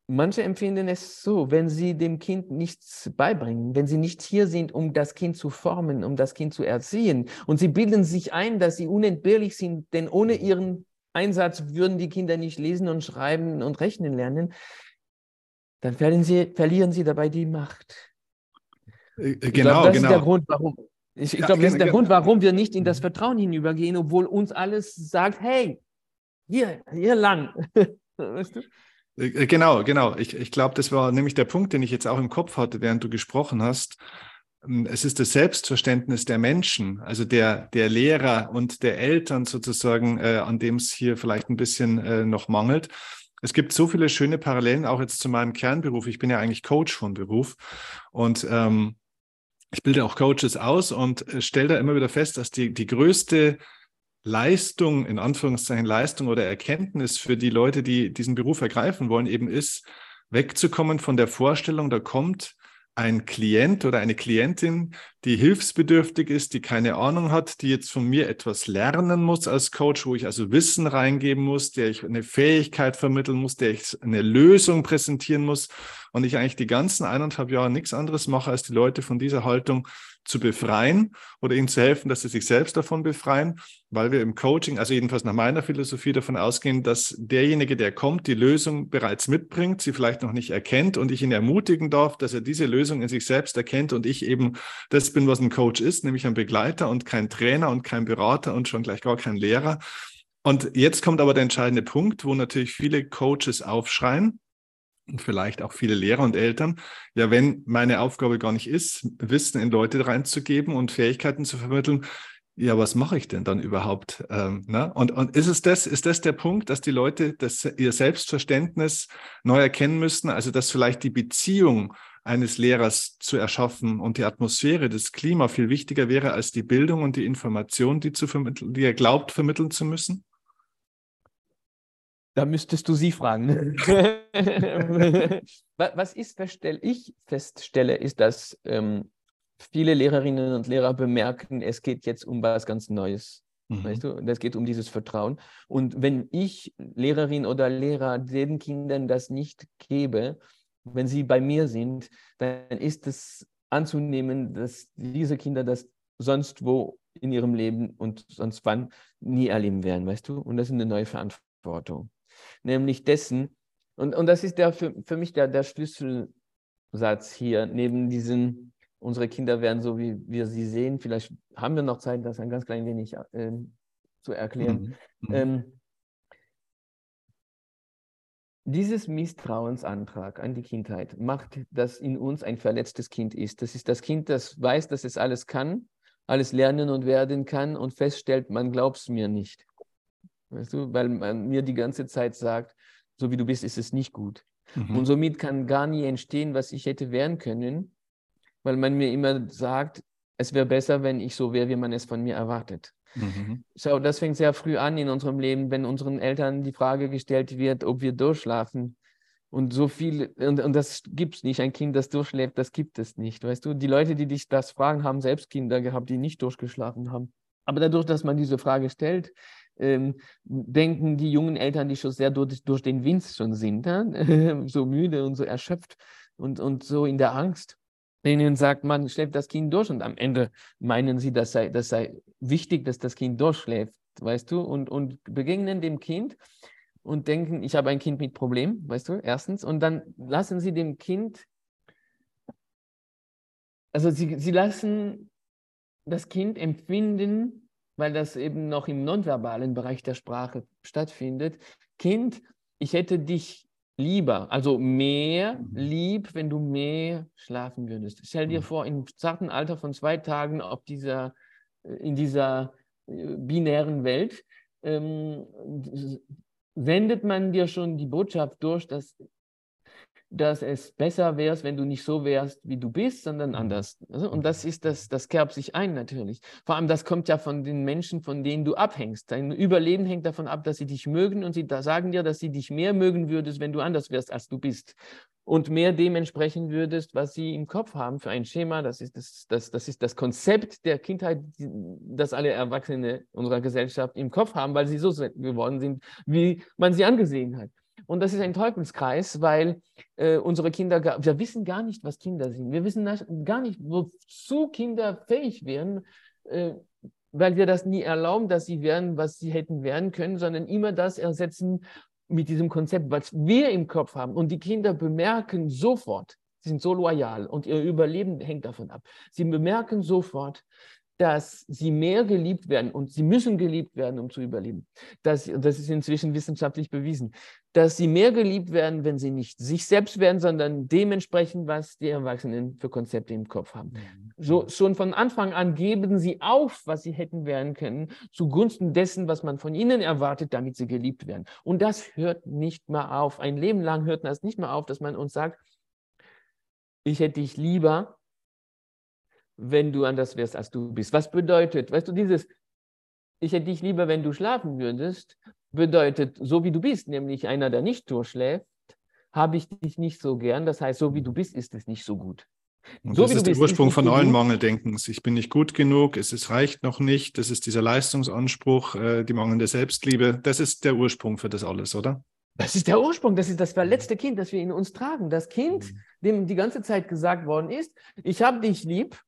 Manche empfinden es so, wenn sie dem Kind nichts beibringen, wenn sie nicht hier sind, um das Kind zu formen, um das Kind zu erziehen, und sie bilden sich ein, dass sie unentbehrlich sind, denn ohne ihren Einsatz würden die Kinder nicht lesen und schreiben und rechnen lernen, dann verlieren sie, verlieren sie dabei die Macht. Äh, genau, glaub, das genau. ist der Grund, warum. Ich, ich ja, glaube, das ist der genau. Grund, warum wir nicht in das mhm. Vertrauen hinübergehen, obwohl uns alles sagt, hey, hier, hier lang. <laughs> weißt du? Äh, äh, genau, genau. Ich, ich glaube, das war nämlich der Punkt, den ich jetzt auch im Kopf hatte, während du gesprochen hast. Ähm, es ist das Selbstverständnis der Menschen, also der, der Lehrer und der Eltern sozusagen, äh, an dem es hier vielleicht ein bisschen äh, noch mangelt. Es gibt so viele schöne Parallelen, auch jetzt zu meinem Kernberuf. Ich bin ja eigentlich Coach von Beruf und ähm, ich bilde auch Coaches aus und äh, stelle da immer wieder fest, dass die, die größte Leistung, in Anführungszeichen Leistung oder Erkenntnis für die Leute, die diesen Beruf ergreifen wollen, eben ist, wegzukommen von der Vorstellung, da kommt ein Klient oder eine Klientin, die hilfsbedürftig ist, die keine Ahnung hat, die jetzt von mir etwas lernen muss als Coach, wo ich also Wissen reingeben muss, der ich eine Fähigkeit vermitteln muss, der ich eine Lösung präsentieren muss und ich eigentlich die ganzen eineinhalb Jahre nichts anderes mache, als die Leute von dieser Haltung zu befreien oder ihnen zu helfen, dass sie sich selbst davon befreien, weil wir im Coaching, also jedenfalls nach meiner Philosophie davon ausgehen, dass derjenige, der kommt, die Lösung bereits mitbringt, sie vielleicht noch nicht erkennt und ich ihn ermutigen darf, dass er diese Lösung in sich selbst erkennt und ich eben das bin, was ein Coach ist, nämlich ein Begleiter und kein Trainer und kein Berater und schon gleich gar kein Lehrer. Und jetzt kommt aber der entscheidende Punkt, wo natürlich viele Coaches aufschreien und vielleicht auch viele Lehrer und Eltern, ja, wenn meine Aufgabe gar nicht ist, Wissen in Leute reinzugeben und Fähigkeiten zu vermitteln, ja, was mache ich denn dann überhaupt? Ähm, ne? Und, und ist es das, ist das der Punkt, dass die Leute das, ihr Selbstverständnis neu erkennen müssen? Also, dass vielleicht die Beziehung eines Lehrers zu erschaffen und die Atmosphäre, das Klima viel wichtiger wäre als die Bildung und die Information, die, zu vermitteln, die er glaubt, vermitteln zu müssen? Da müsstest du sie fragen. <laughs> Was ich feststelle, ich feststelle, ist, dass ähm, viele Lehrerinnen und Lehrer bemerken, es geht jetzt um was ganz Neues. Mhm. Weißt du, das geht um dieses Vertrauen. Und wenn ich Lehrerin oder Lehrer den Kindern das nicht gebe, wenn sie bei mir sind, dann ist es anzunehmen, dass diese Kinder das sonst wo in ihrem Leben und sonst wann nie erleben werden, weißt du? Und das ist eine neue Verantwortung nämlich dessen, und, und das ist der, für, für mich der, der Schlüsselsatz hier, neben diesen, unsere Kinder werden so, wie wir sie sehen, vielleicht haben wir noch Zeit, das ein ganz klein wenig äh, zu erklären. Mhm. Mhm. Ähm, dieses Misstrauensantrag an die Kindheit macht, dass in uns ein verletztes Kind ist. Das ist das Kind, das weiß, dass es alles kann, alles lernen und werden kann und feststellt, man glaubt es mir nicht. Weißt du, weil man mir die ganze Zeit sagt, so wie du bist, ist es nicht gut. Mhm. Und somit kann gar nie entstehen, was ich hätte werden können, weil man mir immer sagt, es wäre besser, wenn ich so wäre, wie man es von mir erwartet. Mhm. So, das fängt sehr früh an in unserem Leben, wenn unseren Eltern die Frage gestellt wird, ob wir durchschlafen. Und so viel, und, und das gibt es nicht. Ein Kind, das durchschläft, das gibt es nicht. Weißt du, die Leute, die dich das fragen, haben selbst Kinder gehabt, die nicht durchgeschlafen haben. Aber dadurch, dass man diese Frage stellt, ähm, denken die jungen Eltern, die schon sehr durch, durch den Wind schon sind, äh? <laughs> so müde und so erschöpft und, und so in der Angst. Denen sagt man, schläft das Kind durch und am Ende meinen sie, das sei, das sei wichtig, dass das Kind durchschläft, weißt du, und, und begegnen dem Kind und denken, ich habe ein Kind mit Problem, weißt du, erstens, und dann lassen sie dem Kind, also sie, sie lassen das Kind empfinden, weil das eben noch im nonverbalen Bereich der Sprache stattfindet. Kind, ich hätte dich lieber, also mehr mhm. lieb, wenn du mehr schlafen würdest. Stell dir mhm. vor, im zarten Alter von zwei Tagen auf dieser, äh, in dieser äh, binären Welt ähm, sendet man dir schon die Botschaft durch, dass dass es besser wärst, wenn du nicht so wärst, wie du bist, sondern mhm. anders. Also, und das ist das, das kerbt sich ein natürlich. Vor allem, das kommt ja von den Menschen, von denen du abhängst. Dein Überleben hängt davon ab, dass sie dich mögen und sie da sagen dir, dass sie dich mehr mögen würdest, wenn du anders wärst, als du bist. Und mehr dementsprechend würdest, was sie im Kopf haben für ein Schema. Das ist das, das, das ist das Konzept der Kindheit, das alle Erwachsene unserer Gesellschaft im Kopf haben, weil sie so geworden sind, wie man sie angesehen hat. Und das ist ein Teufelskreis, weil äh, unsere Kinder, wir wissen gar nicht, was Kinder sind. Wir wissen gar nicht, wozu Kinder fähig wären, äh, weil wir das nie erlauben, dass sie werden, was sie hätten werden können, sondern immer das ersetzen mit diesem Konzept, was wir im Kopf haben. Und die Kinder bemerken sofort, sie sind so loyal und ihr Überleben hängt davon ab. Sie bemerken sofort, dass sie mehr geliebt werden und sie müssen geliebt werden, um zu überleben. Das, das ist inzwischen wissenschaftlich bewiesen, dass sie mehr geliebt werden, wenn sie nicht sich selbst werden, sondern dementsprechend, was die Erwachsenen für Konzepte im Kopf haben. Mhm. So, schon von Anfang an geben sie auf, was sie hätten werden können, zugunsten dessen, was man von ihnen erwartet, damit sie geliebt werden. Und das hört nicht mehr auf. Ein Leben lang hört das nicht mehr auf, dass man uns sagt, ich hätte dich lieber, wenn du anders wärst, als du bist. Was bedeutet, weißt du, dieses, ich hätte dich lieber, wenn du schlafen würdest, bedeutet, so wie du bist, nämlich einer, der nicht durchschläft, habe ich dich nicht so gern. Das heißt, so wie du bist, ist es nicht so gut. Und So das ist der bist, Ursprung von allen. Mangeldenkens. Ich bin nicht gut genug, es ist, reicht noch nicht. Das ist dieser Leistungsanspruch, äh, die mangelnde Selbstliebe. Das ist der Ursprung für das alles, oder? Das ist der Ursprung, das ist das verletzte Kind, das wir in uns tragen. Das Kind, Mhm. dem die ganze Zeit gesagt worden ist, ich habe dich lieb,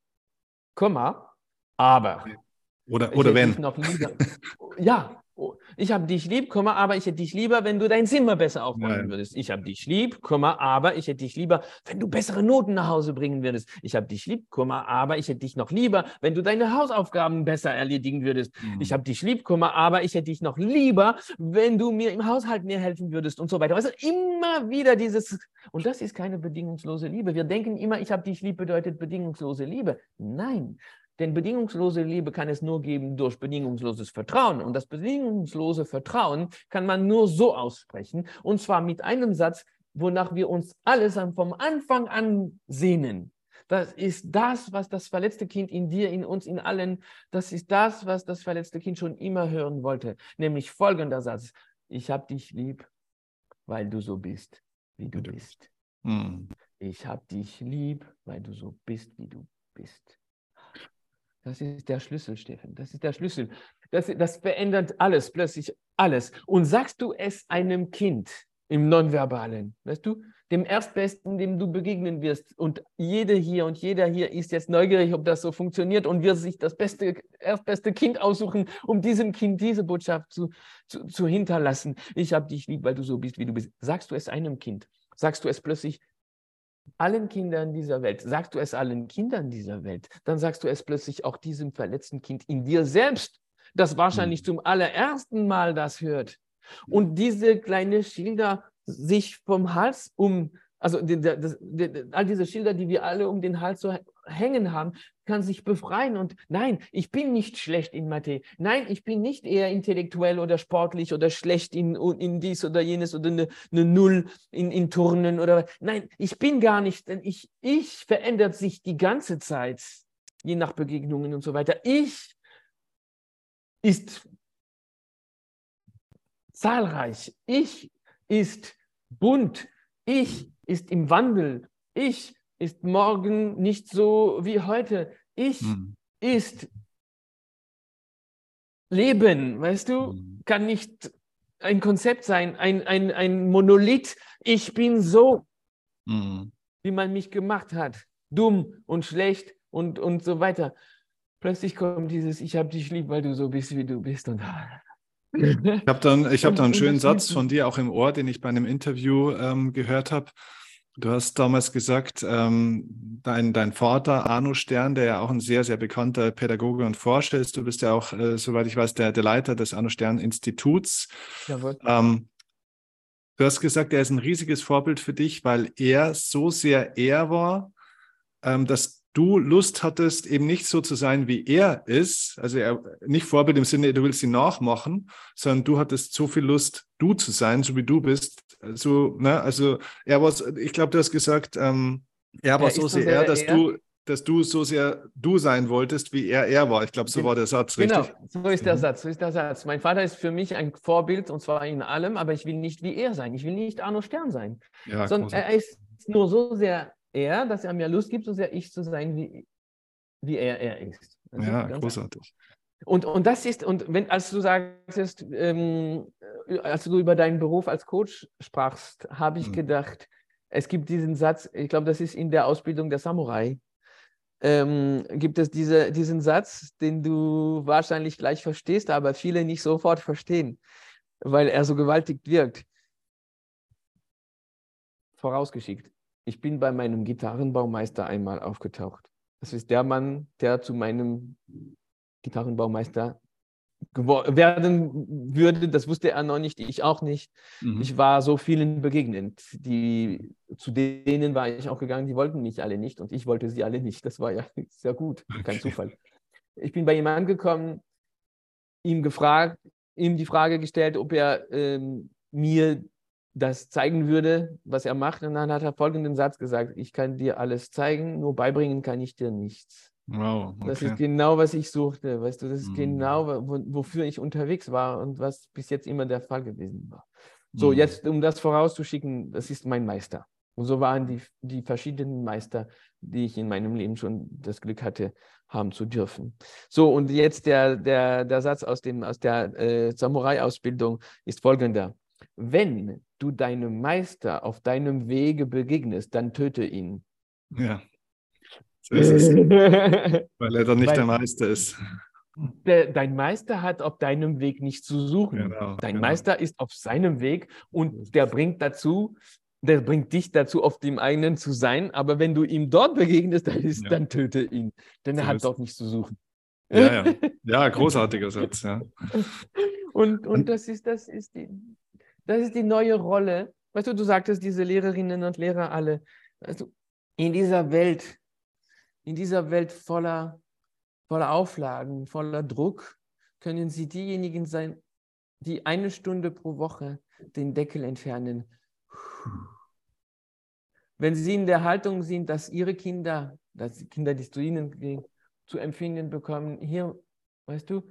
Komma, aber. Oder, oder wenn. Ja, ich habe dich lieb, Komma, aber ich hätte dich lieber, wenn du dein Zimmer besser aufräumen würdest. Ich habe dich lieb, Komma, aber ich hätte dich lieber, wenn du bessere Noten nach Hause bringen würdest. Ich habe dich lieb, Komma, aber ich hätte dich noch lieber, wenn du deine Hausaufgaben besser erledigen würdest. Mhm. Ich habe dich lieb, Komma, aber ich hätte dich noch lieber, wenn du mir im Haushalt mehr helfen würdest und so weiter. Also immer wieder dieses, und das ist keine bedingungslose Liebe. Wir denken immer, ich habe dich lieb bedeutet bedingungslose Liebe. Nein, denn bedingungslose Liebe kann es nur geben durch bedingungsloses Vertrauen. Und das bedingungslose Vertrauen kann man nur so aussprechen, und zwar mit einem Satz, wonach wir uns alles vom Anfang an sehnen. Das ist das, was das verletzte Kind in dir, in uns, in allen, das ist das, was das verletzte Kind schon immer hören wollte. Nämlich folgender Satz. Ich habe dich lieb, weil du so bist, wie du bist. Mhm. Ich habe dich lieb, weil du so bist, wie du bist. Das ist der Schlüssel, Steffen. Das ist der Schlüssel. Das, das verändert alles, plötzlich alles. Und sagst du es einem Kind im Nonverbalen, weißt du, dem Erstbesten, dem du begegnen wirst, und jede hier und jeder hier ist jetzt neugierig, ob das so funktioniert und wird sich das beste, erstbeste Kind aussuchen, um diesem Kind diese Botschaft zu, zu, zu hinterlassen. Ich habe dich lieb, weil du so bist, wie du bist. Sagst du es einem Kind? Sagst du es plötzlich allen Kindern dieser Welt, sagst du es allen Kindern dieser Welt, dann sagst du es plötzlich auch diesem verletzten Kind in dir selbst, das wahrscheinlich Mhm. zum allerersten Mal das hört. Und diese kleine Schilder sich vom Hals um, also die, die, die, all diese Schilder, die wir alle um den Hals so hängen haben, kann sich befreien. Und nein, ich bin nicht schlecht in Mathe. Nein, ich bin nicht eher intellektuell oder sportlich oder schlecht in, in dies oder jenes oder eine, eine Null in, in Turnen oder nein, ich bin gar nicht, denn ich, ich verändert sich die ganze Zeit, je nach Begegnungen und so weiter. Ich ist zahlreich. Ich ist bunt. Ich ist im Wandel. Ich ist morgen nicht so wie heute. Ich Mhm. ist Leben, weißt du? Mhm. Kann nicht ein Konzept sein, ein, ein, ein Monolith. Ich bin so, Mhm. wie man mich gemacht hat. Dumm und schlecht und, und so weiter. Plötzlich kommt dieses, ich habe dich lieb, weil du so bist, wie du bist. Und Ich habe dann, ich hab <laughs> da einen schönen Satz von dir auch im Ohr, den ich bei einem Interview ähm, gehört habe. Du hast damals gesagt, ähm, dein, dein Vater Arno Stern, der ja auch ein sehr, sehr bekannter Pädagoge und Forscher ist, du bist ja auch, äh, soweit ich weiß, der, der Leiter des Arno Stern Instituts. Jawohl. Ähm, du hast gesagt, er ist ein riesiges Vorbild für dich, weil er so sehr er war, ähm, dass du Lust hattest, eben nicht so zu sein, wie er ist. Also er, nicht Vorbild im Sinne, du willst ihn nachmachen, sondern du hattest so viel Lust, du zu sein, so wie du bist. So, ne? Also er war, ich glaube, du hast gesagt, ähm, er war Er so sehr er, dass er. du, dass du so sehr du sein wolltest, wie er er war. Ich glaube, so war der Satz, Genau, richtig? so ist der Mhm. Satz, so ist der Satz. Mein Vater ist für mich ein Vorbild und zwar in allem, aber ich will nicht wie er sein. Ich will nicht Arno Stern sein, Ja, sondern er ist nur so sehr er, dass er mir Lust gibt, so sehr ich zu sein, wie, wie er er ist. Das ist ja großartig. Und, und das ist, und wenn, als du sagst, ähm, äh, als du über deinen Beruf als Coach sprachst, habe ich Mhm. gedacht, es gibt diesen Satz, ich glaube, das ist in der Ausbildung der Samurai, ähm, gibt es diese, diesen Satz, den du wahrscheinlich gleich verstehst, aber viele nicht sofort verstehen, weil er so gewaltig wirkt. Vorausgeschickt, ich bin bei meinem Gitarrenbaumeister einmal aufgetaucht. Das ist der Mann, der zu meinem Gitarrenbaumeister werden würde. Das wusste er noch nicht, ich auch nicht. Mhm. Ich war so vielen begegnend. Die, zu denen war ich auch gegangen, die wollten mich alle nicht und ich wollte sie alle nicht. Das war ja <laughs> sehr gut, kein Okay. Zufall. Ich bin bei ihm angekommen, ihm gefragt, ihm die Frage gestellt, ob er ähm, mir das zeigen würde, was er macht. Und dann hat er folgenden Satz gesagt: Ich kann dir alles zeigen, nur beibringen kann ich dir nichts. Wow. Okay. Das ist genau, was ich suchte. Weißt du, das ist mm. genau, wo, wofür ich unterwegs war und was bis jetzt immer der Fall gewesen war. So, mm. jetzt, um das vorauszuschicken, das ist mein Meister. Und so waren die, die verschiedenen Meister, die ich in meinem Leben schon das Glück hatte, haben zu dürfen. So, und jetzt der, der, der Satz aus, dem, aus der äh, Samurai-Ausbildung ist folgender. Wenn du deinem Meister auf deinem Wege begegnest, dann töte ihn. Ja, so ist es. <laughs> Weil er dann nicht Weil, der Meister ist. Der, dein Meister hat auf deinem Weg nicht zu suchen. Genau, dein genau. Meister ist auf seinem Weg und der bringt dazu, der bringt dich dazu, auf dem eigenen zu sein. Aber wenn du ihm dort begegnest, dann, ist, ja. dann töte ihn, denn er hat dort nichts zu suchen. Ja, ja. ja großartiger Satz. Ja. <laughs> Und, und das, ist, das, ist die, das ist die neue Rolle. Weißt du, du sagtest, diese Lehrerinnen und Lehrer alle, weißt du, in dieser Welt, in dieser Welt voller, voller Auflagen, voller Druck, können sie diejenigen sein, die eine Stunde pro Woche den Deckel entfernen. Wenn sie in der Haltung sind, dass ihre Kinder, dass die Kinder, die zu ihnen gehen, zu empfinden bekommen, hier, weißt du,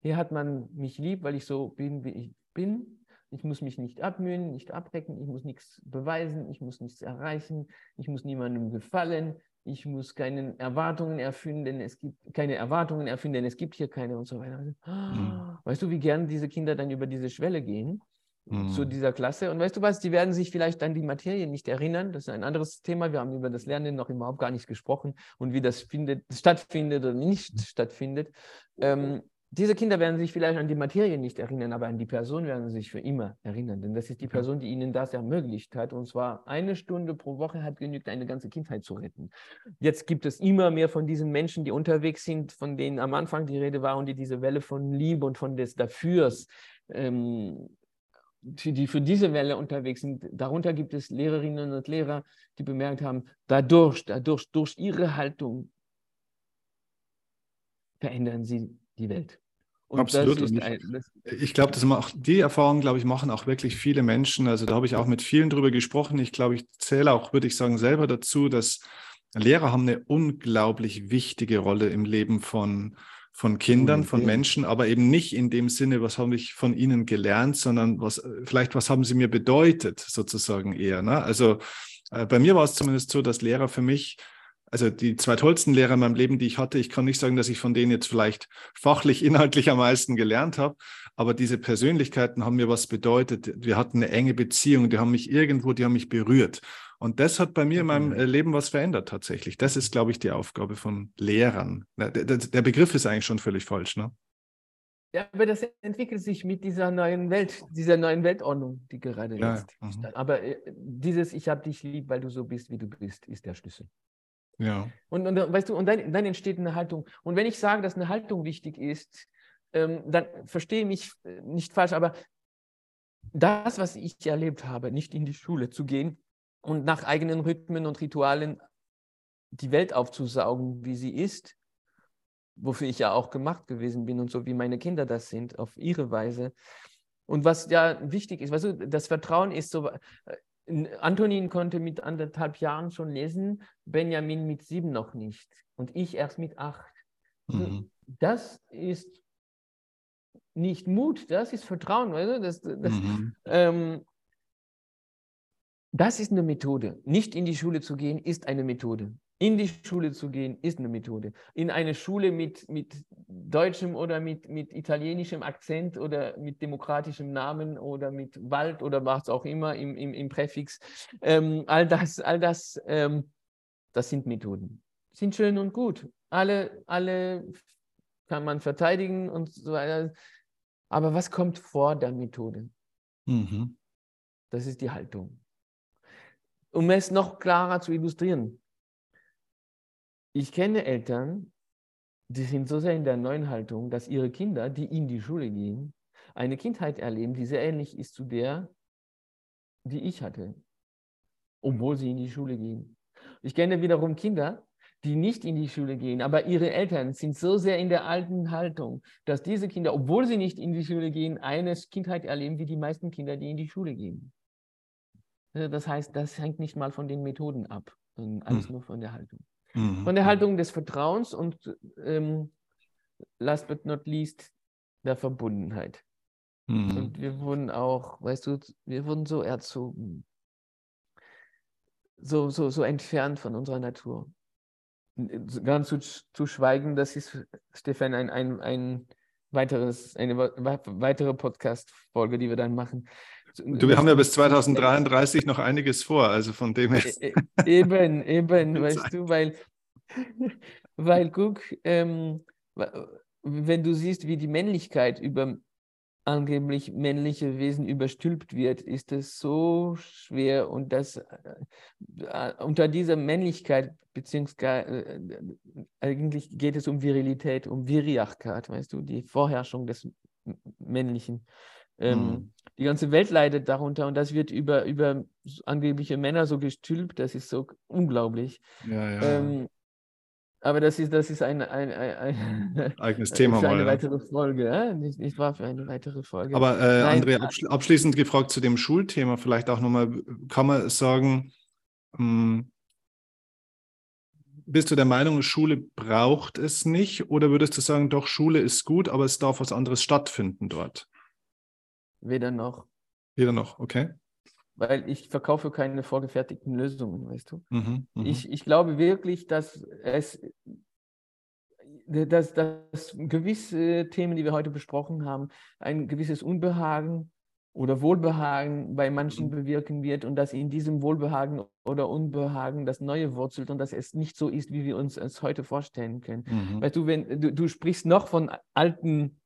hier hat man mich lieb, weil ich so bin, wie ich bin. Ich muss mich nicht abmühen, nicht abdecken, ich muss nichts beweisen, ich muss nichts erreichen, ich muss niemandem gefallen, ich muss keine Erwartungen erfüllen, denn es gibt keine Erwartungen erfüllen, denn es gibt hier keine und so weiter. Mhm. <gasps> Weißt du, wie gern diese Kinder dann über diese Schwelle gehen? mhm. zu dieser Klasse. Und weißt du was, die werden sich vielleicht an die Materie nicht erinnern. Das ist ein anderes Thema. Wir haben über das Lernen noch überhaupt gar nicht gesprochen und wie das findet, stattfindet oder nicht stattfindet. Ähm, diese Kinder werden sich vielleicht an die Materie nicht erinnern, aber an die Person werden sie sich für immer erinnern. Denn das ist die Person, die ihnen das ermöglicht hat. Und zwar eine Stunde pro Woche hat genügt, eine ganze Kindheit zu retten. Jetzt gibt es immer mehr von diesen Menschen, die unterwegs sind, von denen am Anfang die Rede war und die diese Welle von Liebe und von des Dafürs ähm, die für diese Welle unterwegs sind. Darunter gibt es Lehrerinnen und Lehrer, die bemerkt haben, dadurch, dadurch, durch ihre Haltung verändern sie die Welt. Und Absolut. Ich, ein, ich glaube, das macht, die Erfahrung, glaube ich, machen auch wirklich viele Menschen. Also da habe ich auch mit vielen drüber gesprochen. Ich glaube, ich zähle auch, würde ich sagen, selber dazu, dass Lehrer haben eine unglaublich wichtige Rolle im Leben von, von Kindern, von Menschen, aber eben nicht in dem Sinne, was habe ich von ihnen gelernt, sondern was, vielleicht was haben sie mir bedeutet, sozusagen eher. Ne? Also äh, bei mir war es zumindest so, dass Lehrer für mich, also die zwei tollsten Lehrer in meinem Leben, die ich hatte, ich kann nicht sagen, dass ich von denen jetzt vielleicht fachlich, <laughs> inhaltlich am meisten gelernt habe, aber diese Persönlichkeiten haben mir was bedeutet. Wir hatten eine enge Beziehung, die haben mich irgendwo, die haben mich berührt. Und das hat bei mir in meinem mhm. äh, Leben was verändert tatsächlich. Das ist, glaube ich, die Aufgabe von Lehrern. Der, der, der Begriff ist eigentlich schon völlig falsch, ne? Ja, aber das entwickelt sich mit dieser neuen Welt, dieser neuen Weltordnung, die gerade ja, jetzt mhm. Aber äh, dieses Ich habe dich lieb, weil du so bist, wie du bist, ist der Schlüssel. Ja. Und, und weißt du, und dann, dann, entsteht eine Haltung. Und wenn ich sage, dass eine Haltung wichtig ist, ähm, dann verstehe mich äh, nicht falsch, aber das, was ich erlebt habe, nicht in die Schule zu gehen, und nach eigenen Rhythmen und Ritualen die Welt aufzusaugen, wie sie ist, wofür ich ja auch gemacht gewesen bin und so wie meine Kinder das sind, auf ihre Weise. Und was ja wichtig ist, weißt du, das Vertrauen ist so, äh, Antonin konnte mit anderthalb Jahren schon lesen, Benjamin mit sieben noch nicht und ich erst mit acht. Mhm. Das ist nicht Mut, das ist Vertrauen, weißt du? Das, das, mhm. ähm, das ist eine Methode. Nicht in die Schule zu gehen, ist eine Methode. In die Schule zu gehen, ist eine Methode. In eine Schule mit, mit deutschem oder mit, mit italienischem Akzent oder mit demokratischem Namen oder mit Wald oder was auch immer im, im, im Präfix, ähm, all das, all das, ähm, das sind Methoden. Sind schön und gut. Alle, alle kann man verteidigen und so weiter. Aber was kommt vor der Methode? Mhm. Das ist die Haltung um es noch klarer zu illustrieren. Ich kenne Eltern, die sind so sehr in der neuen Haltung, dass ihre Kinder, die in die Schule gehen, eine Kindheit erleben, die sehr ähnlich ist zu der, die ich hatte, obwohl sie in die Schule gehen. Ich kenne wiederum Kinder, die nicht in die Schule gehen, aber ihre Eltern sind so sehr in der alten Haltung, dass diese Kinder, obwohl sie nicht in die Schule gehen, eine Kindheit erleben wie die meisten Kinder, die in die Schule gehen. Das heißt, das hängt nicht mal von den Methoden ab. sondern alles mhm. nur von der Haltung. Mhm. Von der Haltung des Vertrauens und ähm, last but not least der Verbundenheit. Mhm. Und wir wurden auch, weißt du, wir wurden so erzogen, so, so, so entfernt von unserer Natur. Ganz zu, zu schweigen, das ist, Stefan, ein, ein, ein weiteres, eine weitere Podcast-Folge, die wir dann machen. Du, wir haben ja bis 2033 noch einiges vor, also von dem her. E, e, eben, <laughs> eben, weißt du, weil, weil guck, ähm, wenn du siehst, wie die Männlichkeit über angeblich männliche Wesen überstülpt wird, ist es so schwer und das äh, unter dieser Männlichkeit, beziehungsweise äh, eigentlich geht es um Virilität, um Viriachkeit, weißt du, die Vorherrschung des Männlichen. Ähm, hm. Die ganze Welt leidet darunter und das wird über, über angebliche Männer so gestülpt, das ist so unglaublich. Ja, ja. Ähm, aber das ist, das ist ein, ein, ein, ein <laughs> eigenes Thema. Für eine mal, weitere Folge, ja? nicht, nicht wahr? Für eine weitere Folge. Aber äh, André, abschli abschließend gefragt zu dem Schulthema, vielleicht auch nochmal, kann man sagen, hm, bist du der Meinung, Schule braucht es nicht? Oder würdest du sagen, doch, Schule ist gut, aber es darf was anderes stattfinden dort? Weder noch. Weder noch, okay weil ich verkaufe keine vorgefertigten Lösungen, weißt du. Mhm, mh. ich, ich glaube wirklich, dass es dass, dass gewisse Themen, die wir heute besprochen haben, ein gewisses Unbehagen oder Wohlbehagen bei manchen mhm. bewirken wird und dass in diesem Wohlbehagen oder Unbehagen das Neue wurzelt und dass es nicht so ist, wie wir uns es heute vorstellen können. Mhm. Weißt du, wenn du, du sprichst noch von alten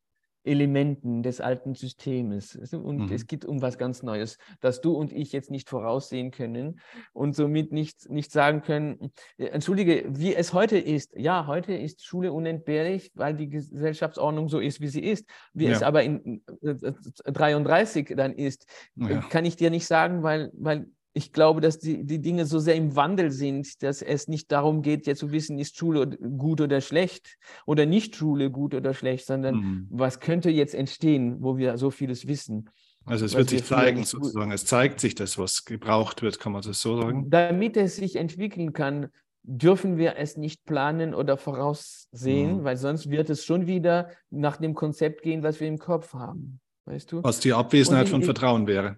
Elementen des alten Systems. Und mhm. es geht um was ganz Neues, das du und ich jetzt nicht voraussehen können und somit nicht, nicht sagen können, äh, entschuldige, wie es heute ist. Ja, heute ist Schule unentbehrlich, weil die Gesellschaftsordnung so ist, wie sie ist. Wie ja. es aber in 33 äh, dann ist, ja. kann ich dir nicht sagen, weil, weil ich glaube, dass die, die Dinge so sehr im Wandel sind, dass es nicht darum geht, jetzt zu wissen, ist Schule gut oder schlecht oder nicht Schule gut oder schlecht, sondern mhm. was könnte jetzt entstehen, wo wir so vieles wissen. Also es wird sich zeigen, sozusagen. Es zeigt sich das, was gebraucht wird, kann man das so sagen? Damit es sich entwickeln kann, dürfen wir es nicht planen oder voraussehen, mhm. weil sonst wird es schon wieder nach dem Konzept gehen, was wir im Kopf haben. Weißt du? Was die Abwesenheit von Vertrauen wäre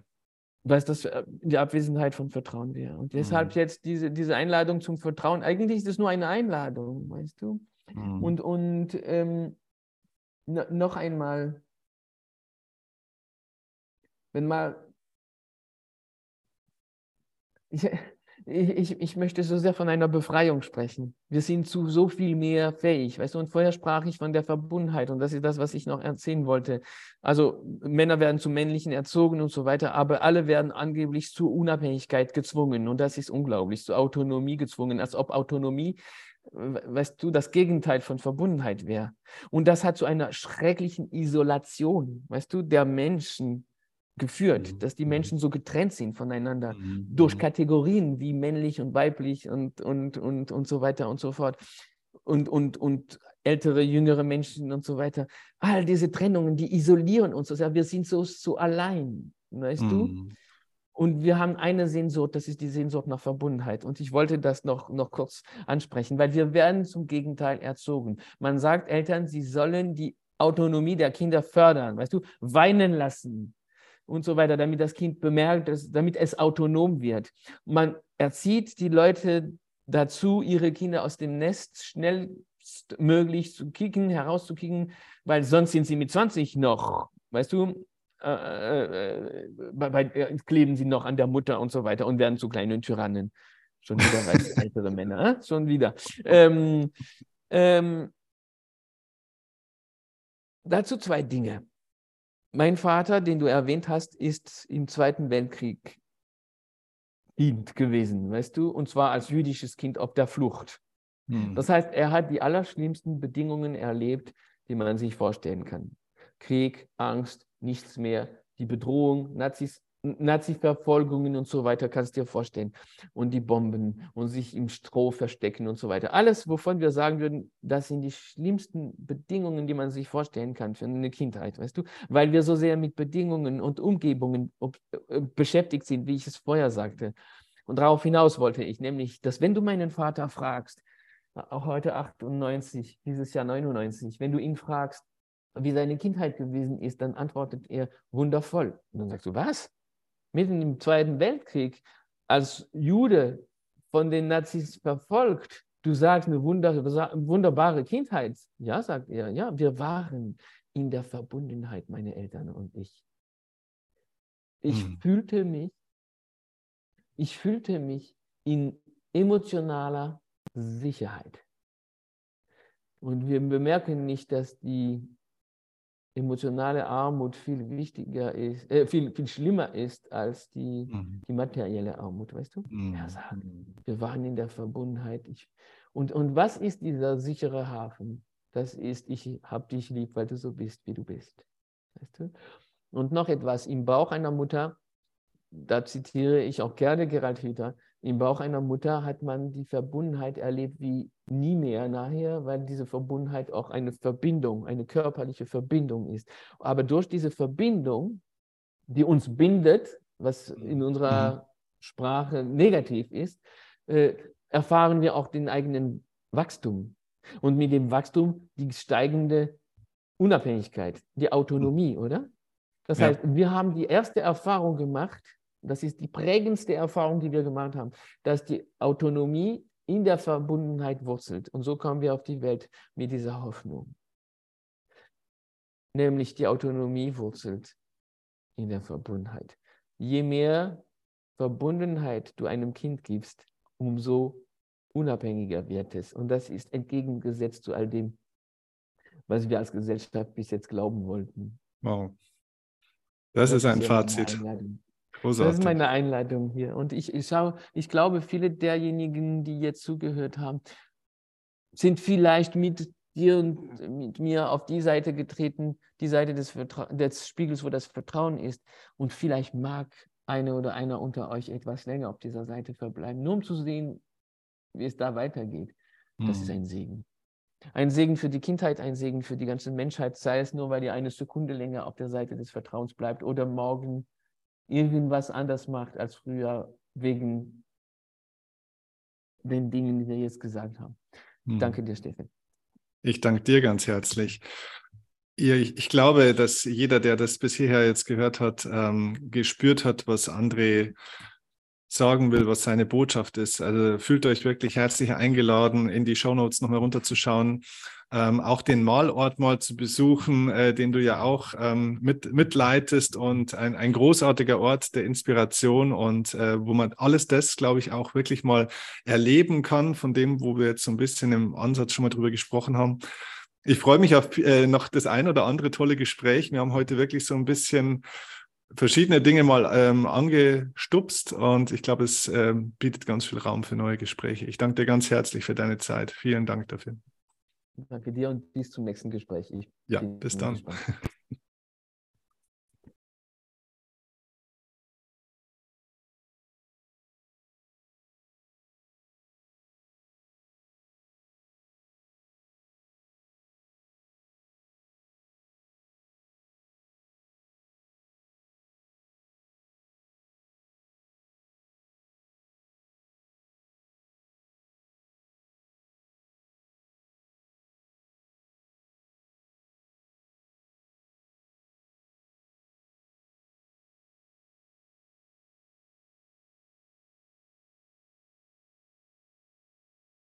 was das äh, die Abwesenheit von Vertrauen wäre. Und deshalb mhm. jetzt diese, diese Einladung zum Vertrauen, eigentlich ist es nur eine Einladung, weißt du? Mhm. Und, und ähm, noch einmal, wenn mal, <laughs> ich, ich, ich möchte so sehr von einer Befreiung sprechen. Wir sind zu so viel mehr fähig. Weißt du, und vorher sprach ich von der Verbundenheit und das ist das, was ich noch erzählen wollte. Also Männer werden zu Männlichen erzogen und so weiter, aber alle werden angeblich zur Unabhängigkeit gezwungen und das ist unglaublich, zur Autonomie gezwungen, als ob Autonomie weißt du, das Gegenteil von Verbundenheit wäre. Und das hat zu einer schrecklichen Isolation, weißt du, der Menschen geführt, mhm. dass die mhm. Menschen so getrennt sind voneinander mhm. durch mhm. Kategorien wie männlich und weiblich und, und, und, und so weiter und so fort. Und, und, und ältere, jüngere Menschen und so weiter. All diese Trennungen, die isolieren uns so sehr. Wir sind so, so allein, weißt mhm. du? Und wir haben eine Sehnsucht, das ist die Sehnsucht nach Verbundenheit. Und ich wollte das noch, noch kurz ansprechen, weil wir werden zum Gegenteil erzogen. Man sagt Eltern, sie sollen die Autonomie der Kinder fördern, weißt du, weinen lassen, und so weiter, damit das Kind bemerkt, dass, damit es autonom wird. Man erzieht die Leute dazu, ihre Kinder aus dem Nest schnellstmöglich zu kicken, herauszukicken, weil sonst sind sie mit 20 noch, weißt du, äh, äh, äh bei, äh, kleben sie noch an der Mutter und so weiter und werden zu kleinen Tyrannen. Schon wieder <laughs> weiß ältere Männer, äh? schon wieder. Ähm, ähm, dazu zwei Dinge. Mein Vater, den du erwähnt hast, ist im Zweiten Weltkrieg Kind gewesen, weißt du, und zwar als jüdisches Kind auf der Flucht. Hm. Das heißt, er hat die allerschlimmsten Bedingungen erlebt, die man sich vorstellen kann. Krieg, Angst, nichts mehr, die Bedrohung, Nazis Nazi-Verfolgungen und so weiter, kannst du dir vorstellen. Und die Bomben und sich im Stroh verstecken und so weiter. Alles, wovon wir sagen würden, das sind die schlimmsten Bedingungen, die man sich vorstellen kann für eine Kindheit, weißt du? Weil wir so sehr mit Bedingungen und Umgebungen äh, beschäftigt sind, wie ich es vorher sagte. Und darauf hinaus wollte ich, nämlich, dass wenn du meinen Vater fragst, auch heute 98, dieses Jahr 99, wenn du ihn fragst, wie seine Kindheit gewesen ist, dann antwortet er wundervoll. Und dann sagst du, was? Mitten im Zweiten Weltkrieg, als Jude von den Nazis verfolgt, du sagst eine wunderbare Kindheit. Ja, sagt er, ja, wir waren in der Verbundenheit, meine Eltern und ich. Ich hm. fühlte mich, ich fühlte mich in emotionaler Sicherheit. Und wir bemerken nicht, dass die emotionale Armut viel wichtiger ist, äh, viel, viel schlimmer ist als die, mhm. die materielle Armut, weißt du? Mhm. Er sagt, wir waren in der Verbundenheit. Ich, und, und was ist dieser sichere Hafen? Das ist, ich habe dich lieb, weil du so bist, wie du bist. Weißt du? Und noch etwas, im Bauch einer Mutter, da zitiere ich auch gerne Gerald Hüther, im Bauch einer Mutter hat man die Verbundenheit erlebt wie nie mehr nachher, weil diese Verbundenheit auch eine Verbindung, eine körperliche Verbindung ist. Aber durch diese Verbindung, die uns bindet, was in unserer mhm. Sprache negativ ist, äh, erfahren wir auch den eigenen Wachstum. Und mit dem Wachstum die steigende Unabhängigkeit, die Autonomie, oder? Das ja. heißt, wir haben die erste Erfahrung gemacht, das ist die prägendste Erfahrung, die wir gemacht haben, dass die Autonomie in der Verbundenheit wurzelt. Und so kommen wir auf die Welt mit dieser Hoffnung. Nämlich die Autonomie wurzelt in der Verbundenheit. Je mehr Verbundenheit du einem Kind gibst, umso unabhängiger wird es. Und das ist entgegengesetzt zu all dem, was wir als Gesellschaft bis jetzt glauben wollten. Wow. Das, das ist ein Fazit. Großartig. Das ist meine Einleitung hier. Und ich, ich, schau, ich glaube, viele derjenigen, die jetzt zugehört haben, sind vielleicht mit dir und mit mir auf die Seite getreten, die Seite des, des Spiegels, wo das Vertrauen ist. Und vielleicht mag eine oder einer unter euch etwas länger auf dieser Seite verbleiben, nur um zu sehen, wie es da weitergeht. Das hm. ist ein Segen. Ein Segen für die Kindheit, ein Segen für die ganze Menschheit, sei es nur, weil ihr eine Sekunde länger auf der Seite des Vertrauens bleibt oder morgen irgendwas anders macht als früher wegen den Dingen, die wir jetzt gesagt haben. Hm. Danke dir, Stefan. Ich danke dir ganz herzlich. Ich glaube, dass jeder, der das bisher jetzt gehört hat, ähm, gespürt hat, was André sagen will, was seine Botschaft ist. Also fühlt euch wirklich herzlich eingeladen, in die Shownotes nochmal runterzuschauen ähm, auch den Malort mal zu besuchen, äh, den du ja auch ähm, mit, mitleitest und ein, ein großartiger Ort der Inspiration und äh, wo man alles das, glaube ich, auch wirklich mal erleben kann, von dem, wo wir jetzt so ein bisschen im Ansatz schon mal drüber gesprochen haben. Ich freue mich auf äh, noch das ein oder andere tolle Gespräch. Wir haben heute wirklich so ein bisschen verschiedene Dinge mal ähm, angestupst und ich glaube, es ähm, bietet ganz viel Raum für neue Gespräche. Ich danke dir ganz herzlich für deine Zeit. Vielen Dank dafür. Danke dir und bis zum nächsten Gespräch. Ich ja, bis dann.